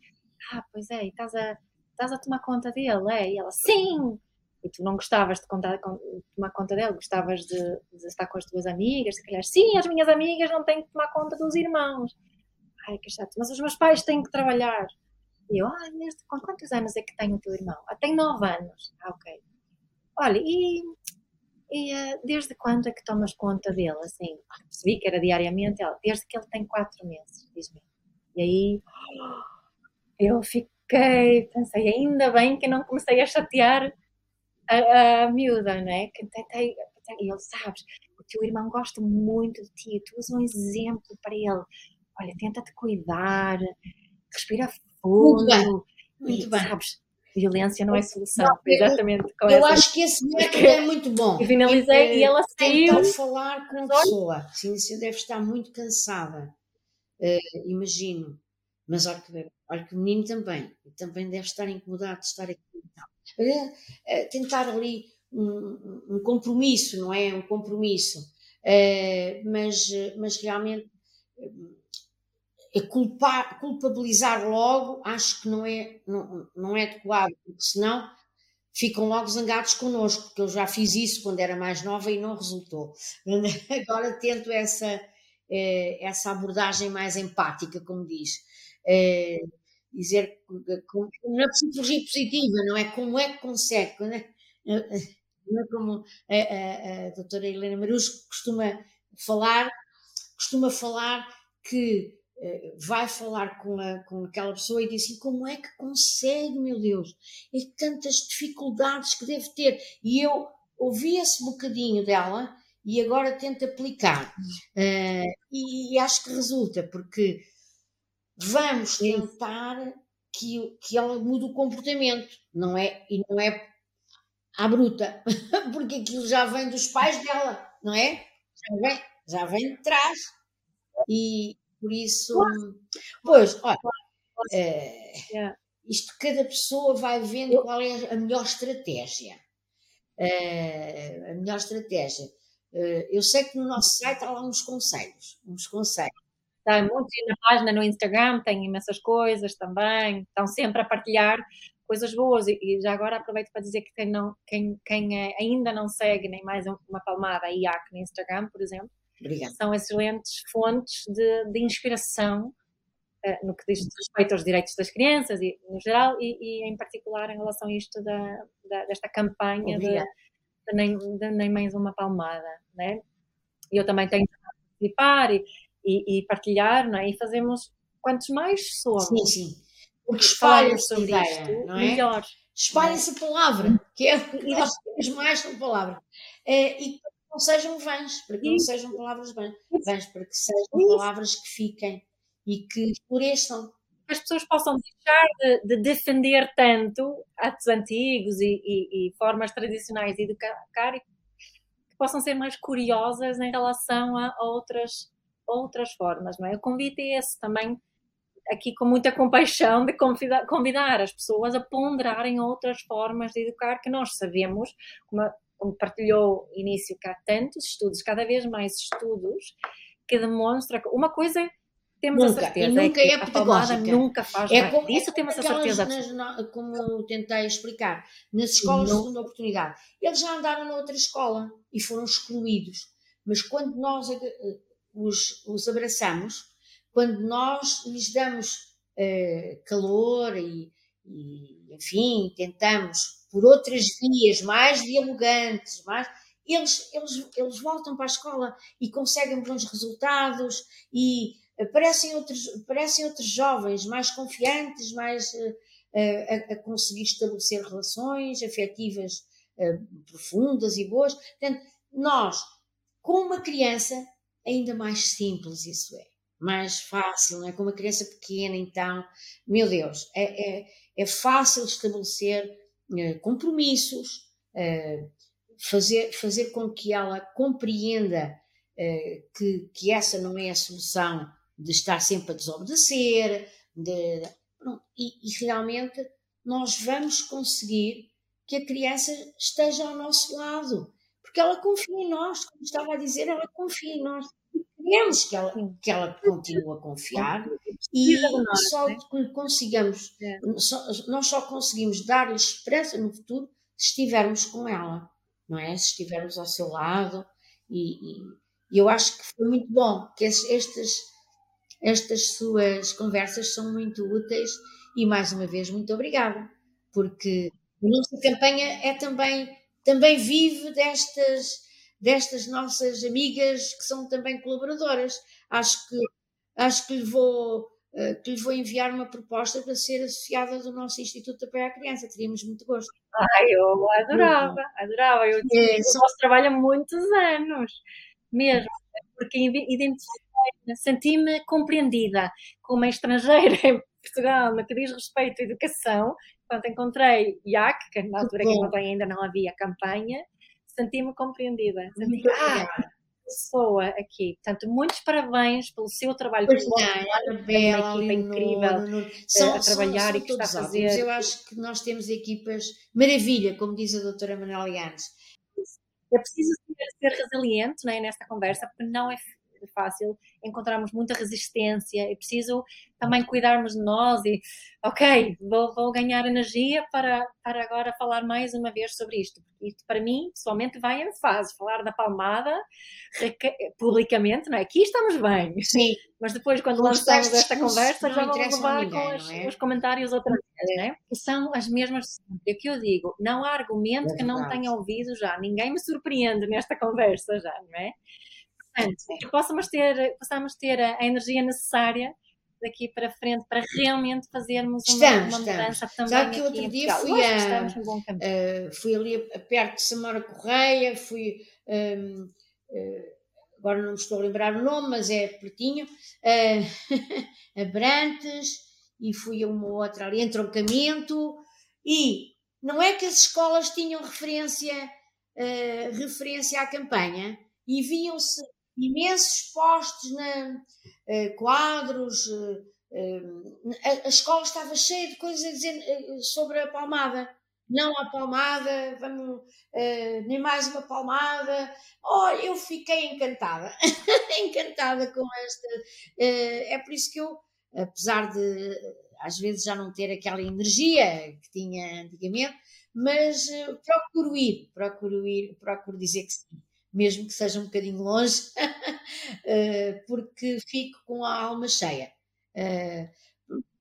C: Ah, pois é, estás a, estás a tomar conta dele, é? E ela, sim! E tu não gostavas de contar, tomar conta dele, gostavas de, de, estar com as tuas amigas, se calhar, sim, as minhas amigas não têm que tomar conta dos irmãos. Ai, que chato, mas os meus pais têm que trabalhar. E eu, ah, desde, com quantos anos é que tem o teu irmão? Ah, tem nove anos. Ah, ok. Olha, e, e uh, desde quando é que tomas conta dele? Assim, ah, percebi que era diariamente. Ela, desde que ele tem quatro meses, diz-me. E aí, eu fiquei, pensei, ainda bem que não comecei a chatear a, a miúda, né? Que tentei, e ele, sabes, o teu irmão gosta muito de ti, tu és um exemplo para ele. Olha, tenta-te cuidar, respira fundo. Muito bem, muito e, bem. Sabes, violência não é solução. Não, exatamente.
B: Eu, acho que esse método é muito bom.
C: E finalizei é, e ela saiu.
B: Tentar falar com a pessoa. Sim, você deve estar muito cansada. Uh, imagino. Mas olha que, que o menino também, também deve estar incomodado de estar aqui. É, tentar ali um, um, compromisso, não é? Um compromisso. É, mas, mas realmente é culpar, culpabilizar logo acho que não é, não, não é adequado, porque senão ficam logo zangados connosco, porque eu já fiz isso quando era mais nova e não resultou. Agora tento essa, essa abordagem mais empática, como diz é, dizer na psicologia positiva, não é? Como é que consegue, não é, não é como a, a, a doutora Helena Marus costuma falar, costuma falar que vai falar com, a, com aquela pessoa e diz assim, como é que consegue, meu Deus? E tantas dificuldades que deve ter. E eu ouvi esse bocadinho dela e agora tento aplicar. Uh, e, e, acho que resulta, porque vamos tentar que, que ela mude o comportamento, não é? E não é à bruta, porque aquilo já vem dos pais dela, não é? Já vem, já vem de trás. E por isso, pois, olha, é, isto cada pessoa vai vendo qual é a melhor estratégia. É, a melhor estratégia. É, eu sei que no nosso site há lá uns conselhos, uns conselhos
C: Está muito na página no Instagram, tem imensas coisas também, estão sempre a partilhar coisas boas. E, e já agora aproveito para dizer que quem, não, quem, quem é, ainda não segue nem mais uma palmada IAC no Instagram, por exemplo,
B: Obrigada.
C: São excelentes fontes de, de inspiração uh, no que diz respeito aos direitos das crianças, e, no geral, e, e em particular em relação a isto da, da desta campanha de, de, nem, de nem mais uma palmada. Né? Eu também tenho participar e, e, e partilhar, não é? e fazemos quantos mais somos.
B: Sim, sim. Porque espalha-se
C: sobre ideia, isto, não é? melhor.
B: Espalha-se a palavra, que é que nós temos mais com palavra. É, e não sejam vãs, para que não sejam palavras vãs, vãs para que sejam palavras que fiquem e que floresçam.
C: Que as pessoas possam deixar de, de defender tanto atos antigos e, e, e, formas tradicionais de educar e que possam ser mais curiosas em relação a outras, outras formas. Não é? O convite é esse também aqui com muita compaixão de convidar, convidar, as pessoas a ponderarem outras formas de educar que nós sabemos, como, como partilhou início que há tantos estudos, cada vez mais estudos, que demonstram que uma coisa temos nunca, a certeza
B: nunca é,
C: que
B: é a palmada
C: nunca faz é como, Isso é temos a certeza.
B: Nas, como eu tentei explicar, nas escolas não. de segunda oportunidade, eles já andaram noutra escola e foram excluídos. Mas quando nós eh, os, os abraçamos, quando nós lhes damos uh, calor e, e, enfim, tentamos por outras vias mais dialogantes, mais, eles, eles, eles voltam para a escola e conseguem bons resultados e aparecem outros, aparecem outros jovens mais confiantes, mais uh, a, conseguir estabelecer relações afetivas profundas e boas. Portanto, nós, com uma criança, ainda mais simples isso é mais fácil, não é? Com uma criança pequena, então, meu Deus, é, é, é fácil estabelecer é, compromissos, é, fazer, fazer com que ela compreenda é, que, que essa não é a solução de estar sempre a desobedecer, de, e, e realmente nós vamos conseguir que a criança esteja ao nosso lado, porque ela confia em nós, como estava a dizer, ela confia em nós queremos que ela, que ela continue a confiar e só né? consigamos, é. só, nós só conseguimos dar-lhe esperança no futuro se estivermos com ela, não é? Se estivermos ao seu lado e, e, e eu acho que foi muito bom que estas, estas suas conversas são muito úteis e mais uma vez muito obrigada, porque a nossa campanha é também, também vive destas destas nossas amigas que são também colaboradoras. Acho que, acho que lhe vou eh, que lhe vou enviar uma proposta para ser associada do nosso Instituto de Apoio à Criança. Teríamos muito gosto.
C: Ai, eu adorava, adorava. Eu, é, só... trabalho há muitos anos, mesmo, porque senti-me compreendida como estrangeira em Portugal no que diz respeito à educação, quando encontrei IAC, que na altura que encontrei ainda não havia campanha, senti-me compreendida. Senti que, ah, pessoa aqui. Portanto, muitos parabéns pelo seu trabalho.
B: Pois não, uma equipa
C: incrível no, eh, são, a trabalhar são, são e que está a fazer. Ótimos.
B: Eu acho que nós temos equipas maravilha, como diz a doutora Manuela Yanes.
C: É preciso ser, ser resiliente né, nesta conversa, porque não é fácil, encontramos muita resistência, é preciso também cuidarmos de nós e, ok, vou, vou, ganhar energia para, para agora falar mais uma vez sobre isto. Isto para mim, pessoalmente, vai em fase, falar da palmada publicamente, não é? Aqui estamos bem.
B: Sim.
C: Mas depois, quando lançamos esta conversa, já vamos levar ninguém, com os, é? os, comentários outra vez, né? Que são as mesmas É que eu digo, não há argumento é que não tenha ouvido já. Ninguém me surpreende nesta conversa já, não é? Que possamos ter, possamos ter a energia necessária daqui para frente para realmente fazermos uma,
B: estamos,
C: uma mudança
B: estamos. também. Sabe que outro dia fui, a, uh, fui ali perto de Samora Correia, fui. Um, uh, eh, agora não me estou a lembrar o nome, mas é pertinho, uh, a Brantes, e fui a uma outra ali, entroncamento, e não é que as escolas tinham referência, uh, referência à campanha, e viam-se imensos postes, na, uh, quadros, uh, uh, a, a, escola estava cheia de coisas a dizer sobre a palmada. Não a palmada, vamos, nem mais uma palmada. Oh, eu fiquei encantada, encantada com esta. é por isso que eu, apesar de às vezes já não ter aquela energia que tinha antigamente, mas procuro ir, procuro ir, procuro dizer que sim mesmo que seja um bocadinho longe, uh, porque fico com a alma cheia. Uh,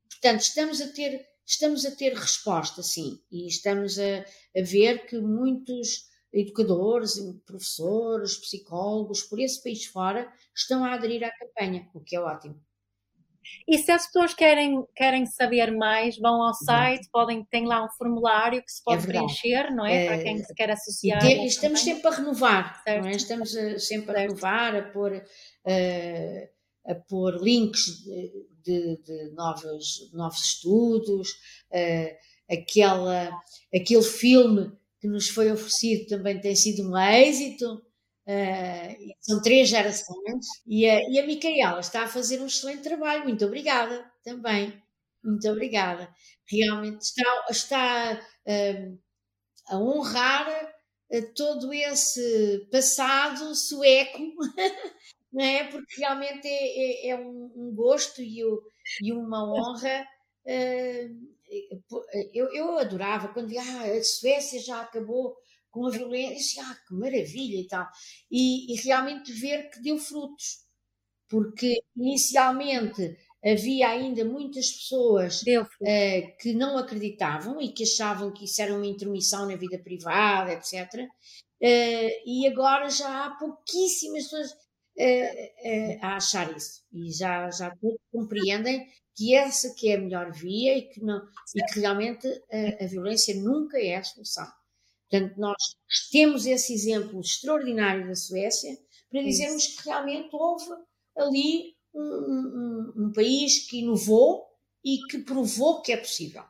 B: portanto, estamos a ter estamos a ter resposta, sim, e estamos a, a ver que muitos educadores, professores, psicólogos por esse país fora estão a aderir à campanha, o que é ótimo.
C: E se as pessoas querem, querem saber mais, vão ao site, podem, tem lá um formulário que se pode é preencher, não é? é? Para quem se quer associar.
B: E estamos sempre a renovar, é? estamos a, sempre a renovar, a pôr, uh, a pôr links de, de, de novos, novos estudos, uh, aquela, aquele filme que nos foi oferecido também tem sido um êxito. Uh, são três gerações e a, e a Micaela está a fazer um excelente trabalho. Muito obrigada também. Muito obrigada. Realmente está, está uh, a honrar uh, todo esse passado sueco, não é? Porque realmente é, é, é um, um, gosto e, e uma honra. Eu, eu adorava quando ah, a Suécia já acabou com a violência, ah, que maravilha e tal. E, e realmente ver que deu frutos, porque inicialmente havia ainda muitas pessoas uh, que não acreditavam e que achavam que isso era uma intermissão na vida privada, etc. Uh, eh, e agora já há pouquíssimas pessoas uh, a achar isso e já, já todos compreendem que essa que é a melhor via e que, não, e que realmente a, a violência nunca é a solução. Portanto, nós temos esse exemplo extraordinário da Suécia para dizermos Isso. que realmente houve ali um, um, um, país que inovou e que provou que é possível.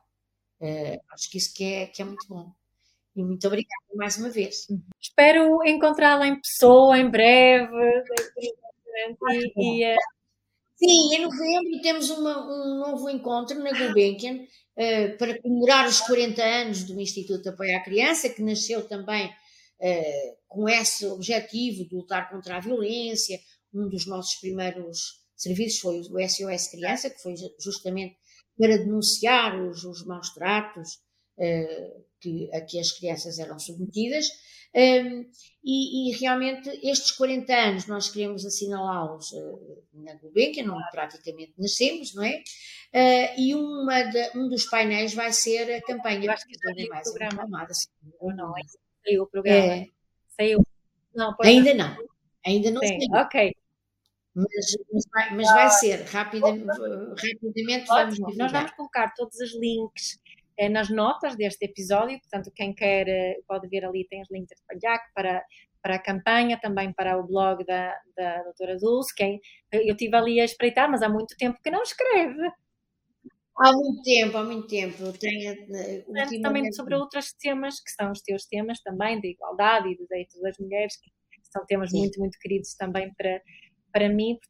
B: Uh, acho que isso que é, que é muito bom. E muito obrigada mais uma vez.
C: Espero encontrá-la em pessoa em breve. E,
B: e, uh... Sim, em novembro temos uma, um novo encontro na Gulbenkian uh, para comemorar os 40 anos do Instituto Apoio à Criança, que nasceu também uh, com esse objetivo de lutar contra a violência. Um dos nossos primeiros serviços foi o SOS Criança, que foi justamente para denunciar os, os maus tratos uh, que, a que as crianças eram submetidas. Um, e, e, realmente estes 40 anos nós queremos assinalá-los uh, na Gulbenkian, onde praticamente nascemos, não é? Uh, e uma de, um dos painéis vai ser a campanha
C: que já mais programa. Amada, ou não, é? saiu o programa. É. Saiu.
B: Não, ainda não. Ainda não
C: Sim, saiu. Ok.
B: Mas, mas, vai, mas vai ser, rapidamente, rapidamente vamos.
C: Nós vamos colocar todos os links é nas notas deste episódio, portanto, quem quer eh, pode ver ali, tem os links de Palhac para, para a campanha, também para o blog da, da doutora Dulce, quem, eu estive ali a espreitar, mas há muito tempo que não escreve.
B: Há muito tempo, há muito tempo. Tenho,
C: uh, também sobre outros temas, que são os teus temas também, de igualdade e dos direitos das mulheres, que são temas Sim. muito, muito queridos também para, para mim, portanto,